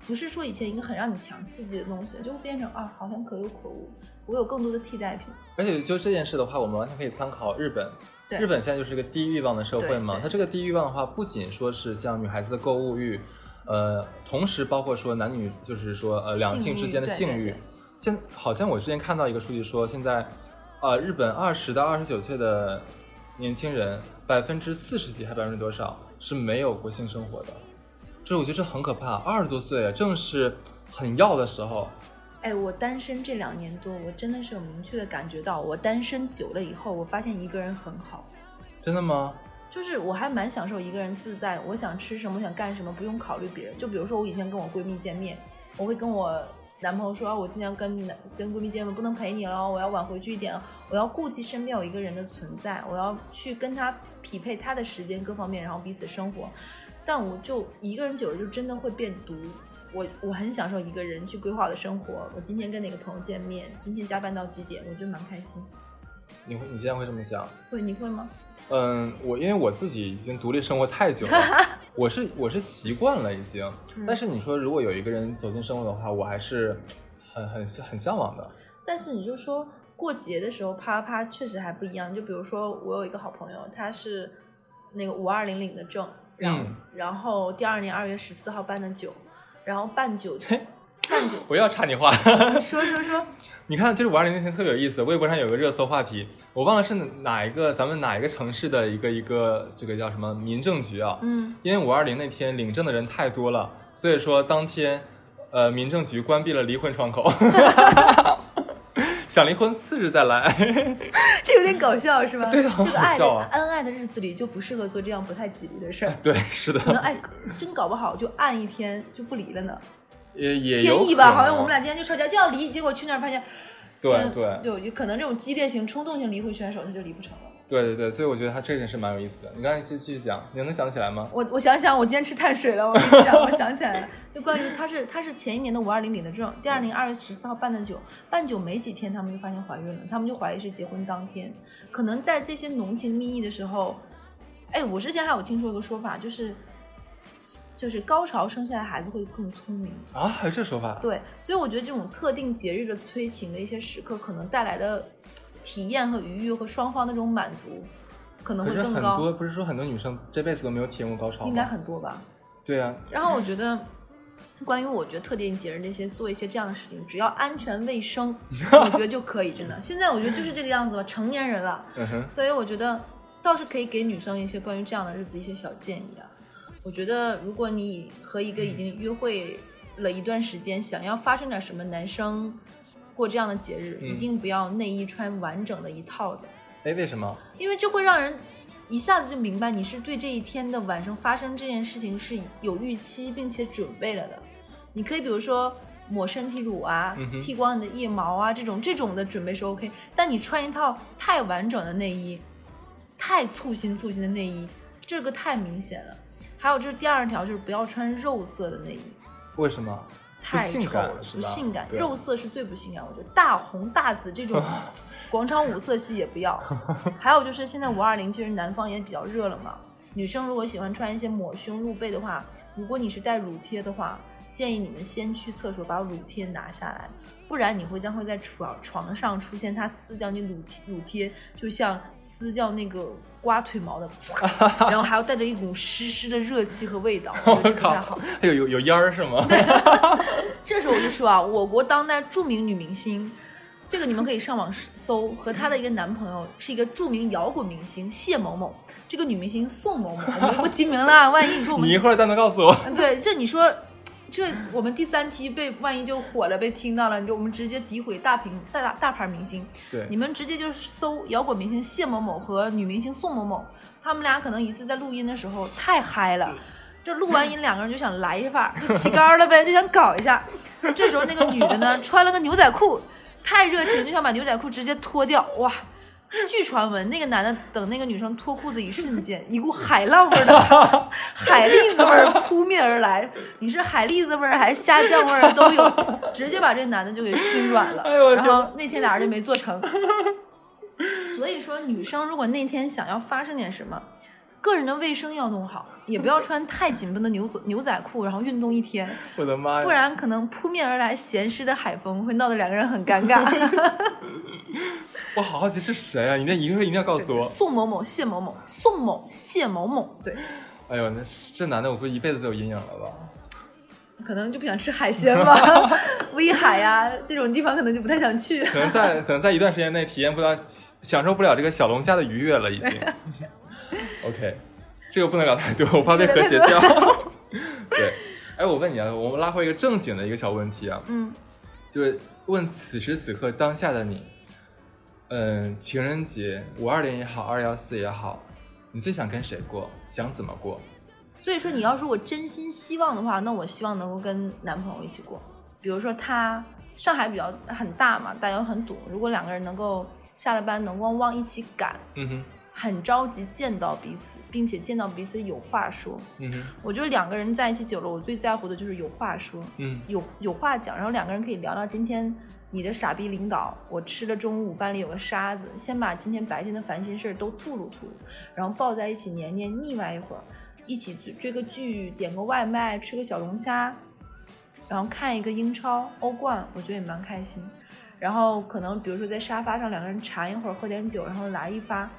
不是说以前一个很让你强刺激的东西，就会变成啊，好像可有可无，我有更多的替代品。而且就这件事的话，我们完全可以参考日本。对日本现在就是一个低欲望的社会嘛对，它这个低欲望的话，不仅说是像女孩子的购物欲，呃，同时包括说男女，就是说呃两性之间的性欲。现好像我之前看到一个数据说，现在呃日本二十到二十九岁的年轻人，百分之四十几还百分之多少是没有过性生活的，这我觉得这很可怕。二十多岁正是很要的时候，哎，我单身这两年多，我真的是有明确的感觉到，我单身久了以后，我发现一个人很好。真的吗？就是我还蛮享受一个人自在，我想吃什么，我想干什么，不用考虑别人。就比如说我以前跟我闺蜜见面，我会跟我男朋友说，啊、我今天要跟男跟闺蜜见面，不能陪你了，我要晚回去一点，我要顾及身边有一个人的存在，我要去跟他匹配他的时间各方面，然后彼此生活。但我就一个人久了，就真的会变毒。我我很享受一个人去规划我的生活。我今天跟哪个朋友见面，今天加班到几点，我觉得蛮开心。你会你现在会这么想？会你会吗？嗯，我因为我自己已经独立生活太久了，我是我是习惯了已经。嗯但是你说如果有一个人走进生活的话，我还是很很很向往的。但是你就说过节的时候啪啪啪确实还不一样。就比如说我有一个好朋友，他是那个五二零领的证，然后、嗯。然后第二年二月十四号办的酒，然后办酒办酒，我要插你话，说说说，你看，就是五二零那天特别有意思，微博上有个热搜话题，我忘了是哪一个咱们哪一个城市的一个一个这个叫什么民政局啊？嗯，因为五二零那天领证的人太多了，所以说当天，呃，民政局关闭了离婚窗口，想离婚次日再来。这有点搞笑是吧？对啊这个爱啊恩爱的日子里就不适合做这样不太吉利的事儿。对，是的，可能爱，真搞不好就按一天就不离了呢。也也天意吧，好像我们俩今天就吵架就要离，结果去那儿发现，对天对有有可能这种激烈型、冲动型离婚选手他就离不成了。对对对，所以我觉得他这件事蛮有意思的。你刚才继继续讲，你能想起来吗？我我想想，我今天吃碳水了。我跟你讲，我想起来了，就关于他是他是前一年的五二零领的证，第二年二月十四号办的酒，办酒没几天，他们就发现怀孕了，他们就怀疑是结婚当天，可能在这些浓情蜜意的时候，哎，我之前还有听说一个说法，就是就是高潮生下来孩子会更聪明。啊，还有这说法？对，所以我觉得这种特定节日的催情的一些时刻，可能带来的体验和愉悦和双方那种满足，可能会更高，很多不是说很多女生这辈子都没有体验过高潮吗？应该很多吧。对啊，然后我觉得，关于我觉得特定节日这些做一些这样的事情，只要安全卫生，我觉得就可以。真的，现在我觉得就是这个样子吧，成年人了，嗯哼，所以我觉得倒是可以给女生一些关于这样的日子一些小建议啊。我觉得如果你和一个已经约会了一段时间，想要发生点什么，男生过这样的节日，嗯一定不要内衣穿完整的一套的，哎，为什么？因为这会让人一下子就明白你是对这一天的晚上发生这件事情是有预期并且准备了的。你可以比如说抹身体乳啊，嗯剃光你的腋毛啊，这种这种的准备是 OK，但你穿一套太完整的内衣，太簇新簇新的内衣，这个太明显了。还有就是第二条，就是不要穿肉色的内衣。为什么？不太性丑了，不性感，对肉色是最不性感。我觉得大红大紫这种 广场舞色系也不要。还有就是现在五二零，其实南方也比较热了嘛。女生如果喜欢穿一些抹胸露背的话，如果你是带乳贴的话，建议你们先去厕所把乳贴拿下来，不然你会将会在床床上出现它撕掉你乳贴乳贴，就像撕掉那个刮腿毛的，然后还要带着一股湿湿的热气和味道，我觉得这不太好。还有有有烟儿是吗？这时候我就说啊，我国当代著名女明星，这个你们可以上网搜，和她的一个男朋友是一个著名摇滚明星谢某某，这个女明星宋某某，我们不提名了，万一你说我们你一会儿再能告诉我。对，这你说，这我们第三期被万一就火了，被听到了，你就我们直接诋毁大屏大大大牌明星，对你们直接就搜摇滚明星谢某某和女明星宋某某，他们俩可能一次在录音的时候太嗨了。这录完音，两个人就想来一发，就起杆了呗，就想搞一下。这时候那个女的呢，穿了个牛仔裤，太热情，就想把牛仔裤直接脱掉。哇！据传闻，那个男的等那个女生脱裤子一瞬间，一股海浪味儿的海蛎子味儿扑面而来。你是海蛎子味儿还是虾酱味儿都有，直接把这男的就给熏软了。然后那天俩人就没做成。所以说，女生如果那天想要发生点什么，个人的卫生要弄好，也不要穿太紧绷的牛仔 牛仔裤，然后运动一天，我的妈呀！不然可能扑面而来咸湿的海风会闹得两个人很尴尬。我好好奇是谁啊？你那一会儿一定要告诉我。宋某某、谢某某、宋某、谢某某，对，哎呦，那这男的我估计一辈子都有阴影了吧？可能就不想吃海鲜吧，威海呀、这种地方可能就不太想去。可能在可能在一段时间内体验不到、享受不了这个小龙虾的愉悦了，已经。OK，这个不能聊太多，我怕被和谐掉。对，哎，我问你啊，我们拉回一个正经的一个小问题啊，嗯，就是问此时此刻当下的你，嗯，情人节五二零也好，二幺四也好，你最想跟谁过？想怎么过？所以说你要如果真心希望的话，那我希望能够跟男朋友一起过。比如说他上海比较很大嘛，大家都很堵，如果两个人能够下了班能汪汪一起赶，嗯哼，很着急见到彼此，并且见到彼此有话说。嗯哼，我觉得两个人在一起久了，我最在乎的就是有话说。嗯有有话讲，然后两个人可以聊聊今天你的傻逼领导，我吃的中午午饭里有个沙子，先把今天白天的烦心事儿都吐露吐露，然后抱在一起黏黏腻歪一会儿，一起追追个剧，点个外卖，吃个小龙虾，然后看一个英超、欧冠，我觉得也蛮开心。然后可能比如说在沙发上两个人缠一会儿，喝点酒，然后来一发，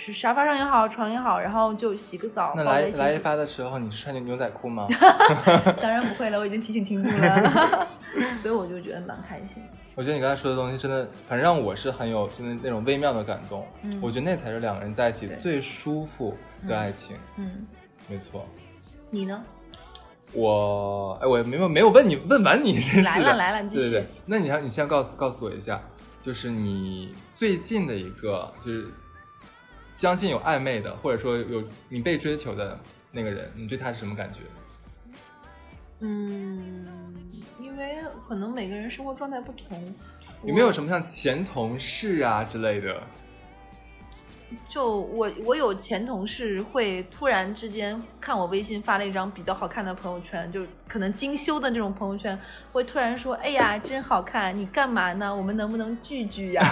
是沙发上也好，床也好，然后就洗个澡，那来来一发的时候，你是穿着牛仔裤吗？当然不会了，我已经提醒听众了，所以我就觉得蛮开心。我觉得你刚才说的东西真的，反正让我是很有真的那种微妙的感动。嗯我觉得那才是两个人在一起最舒服的爱情。嗯，没错，你呢？我哎，我没有没有问你问完你，真是。来了来了，对对对，那你要你先告诉告诉我一下，就是你最近的一个就是将近有暧昧的，或者说有你被追求的那个人，你对他是什么感觉？嗯，因为可能每个人生活状态不同，有没有什么像前同事啊之类的？就我我有前同事会突然之间看我微信发了一张比较好看的朋友圈，就可能精修的那种朋友圈，会突然说：“哎呀，真好看！你干嘛呢？我们能不能聚聚呀？”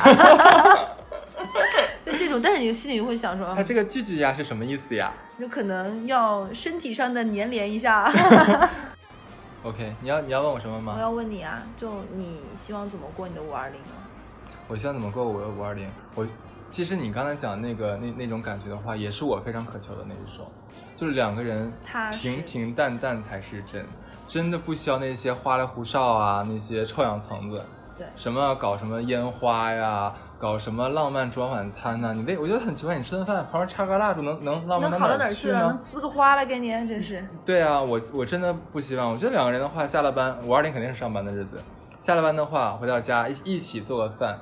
就这种，但是你心里会想说，他这个句句呀是什么意思呀？就可能要身体上的粘连一下。OK，你要你要问我什么吗？我要问你啊，就你希望怎么过你的五二零呢？我希望怎么过我的五二零？我其实你刚才讲那个那那种感觉的话，也是我非常渴求的那一种，就是两个人平平淡淡才是真，真的不需要那些花里胡哨啊，那些臭氧层子。对什么搞什么烟花呀，搞什么浪漫烛光晚餐呢、你为我觉得很奇怪，你吃顿饭旁边插个蜡烛能能浪漫能好到哪儿去了？能？滋个花来给你，真是。对啊，我我真的不希望。我觉得两个人的话，下了班五二零肯定是上班的日子，下了班的话回到家一一起做个饭，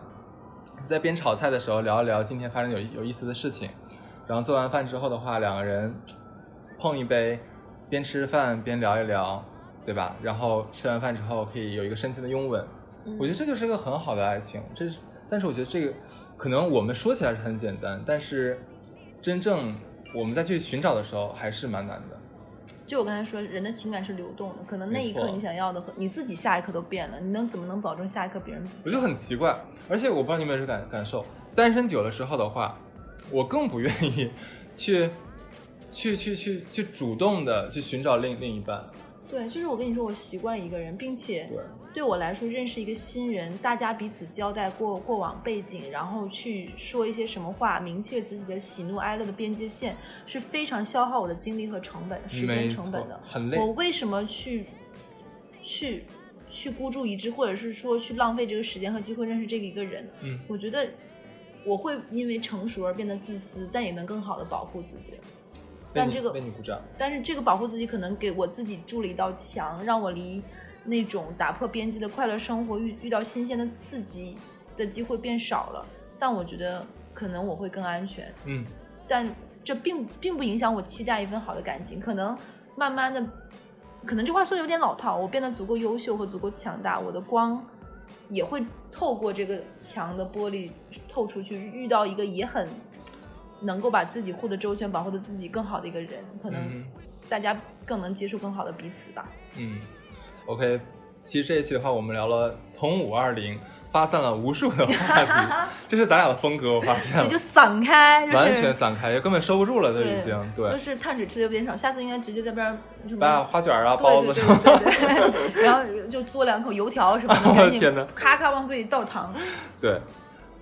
在边炒菜的时候聊一聊今天发生有有意思的事情，然后做完饭之后的话，两个人碰一杯，边吃饭边聊一聊，对吧？然后吃完饭之后可以有一个深情的拥吻，我觉得这就是一个很好的爱情。这是，但是我觉得这个可能我们说起来是很简单，但是真正我们再去寻找的时候还是蛮难的。就我刚才说，人的情感是流动的，可能那一刻你想要的和你自己下一刻都变了，你能怎么能保证下一刻别人？我就很奇怪，而且我不知道你有没有这感感受，单身久了之后的话，我更不愿意去去去去去主动的去寻找另另一半。对，就是我跟你说，我习惯一个人，并且对，我来说，认识一个新人，大家彼此交代过过往背景，然后去说一些什么话，明确自己的喜怒哀乐的边界线，是非常消耗我的精力和成本、时间成本的。很累我为什么去去去孤注一掷，或者是说去浪费这个时间和机会认识这个一个人？嗯，我觉得我会因为成熟而变得自私，但也能更好的保护自己。但这个。但是这个保护自己可能给我自己筑了一道墙，让我离那种打破边际的快乐生活遇遇到新鲜的刺激的机会变少了。但我觉得可能我会更安全，嗯，但这并并不影响我期待一份好的感情。可能慢慢的，可能这话说的有点老套，我变得足够优秀和足够强大，我的光也会透过这个墙的玻璃透出去，遇到一个也很能够把自己护得周全、保护的自己更好的一个人，可能嗯大家更能接受更好的彼此吧。嗯，OK，其实这一期的话，我们聊了从五二零发散了无数的话题，这是咱俩的风格，我发现对，了就，散开，就是。完全散开，根本收不住了，都已经。对。就对，是碳水吃的有点少，下次应该直接在边儿什么把花卷啊、包子。什么的，对 然后就嘬两口油条什么的，我 的赶紧天哪。咔咔往嘴里倒糖。对。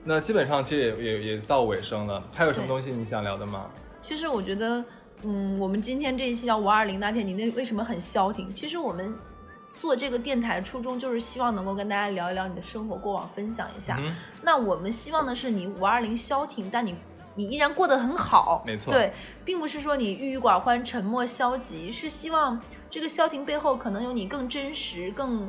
那基本上其实也也也到尾声了，还有什么东西你想聊的吗？其实我觉得，嗯，我们今天这一期叫五二零那天，你那为什么很消停？其实我们做这个电台初衷就是希望能够跟大家聊一聊你的生活过往，分享一下。嗯，那我们希望的是你五二零消停，但你你依然过得很好，没错。对，并不是说你郁郁寡欢、沉默消极，是希望这个消停背后可能有你更真实、更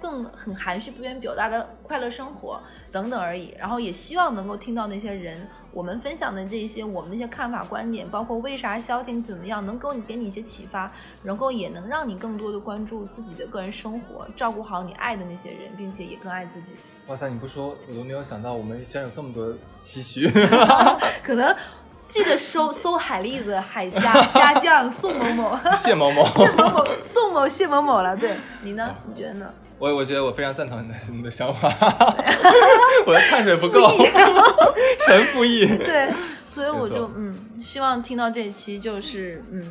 更很含蓄、不愿表达的快乐生活等等而已。然后也希望能够听到那些人我们分享的这些我们那些看法、观点，包括为啥消停怎么样，能够给你一些启发，能够也能让你更多的关注自己的个人生活，照顾好你爱的那些人，并且也更爱自己。哇塞，你不说我都没有想到，我们居然有这么多期许。可能记得搜搜海蛎子、海虾、虾酱宋某某、谢某某，谢某某、宋某、谢某某了。对你呢？你觉得呢？我我觉得我非常赞同你的你的想法，我的碳水不够，陈复义。对，所以我就嗯，希望听到这一期就是嗯。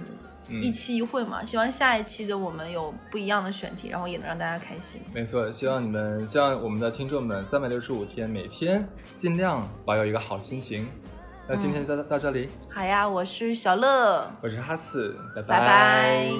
嗯一期一会嘛，希望下一期的我们有不一样的选题，然后也能让大家开心。没错，希望你们，希望我们的听众们，三百六十五天每天尽量保有一个好心情。那今天就到到这里，好呀，我是小乐，我是哈四，拜拜拜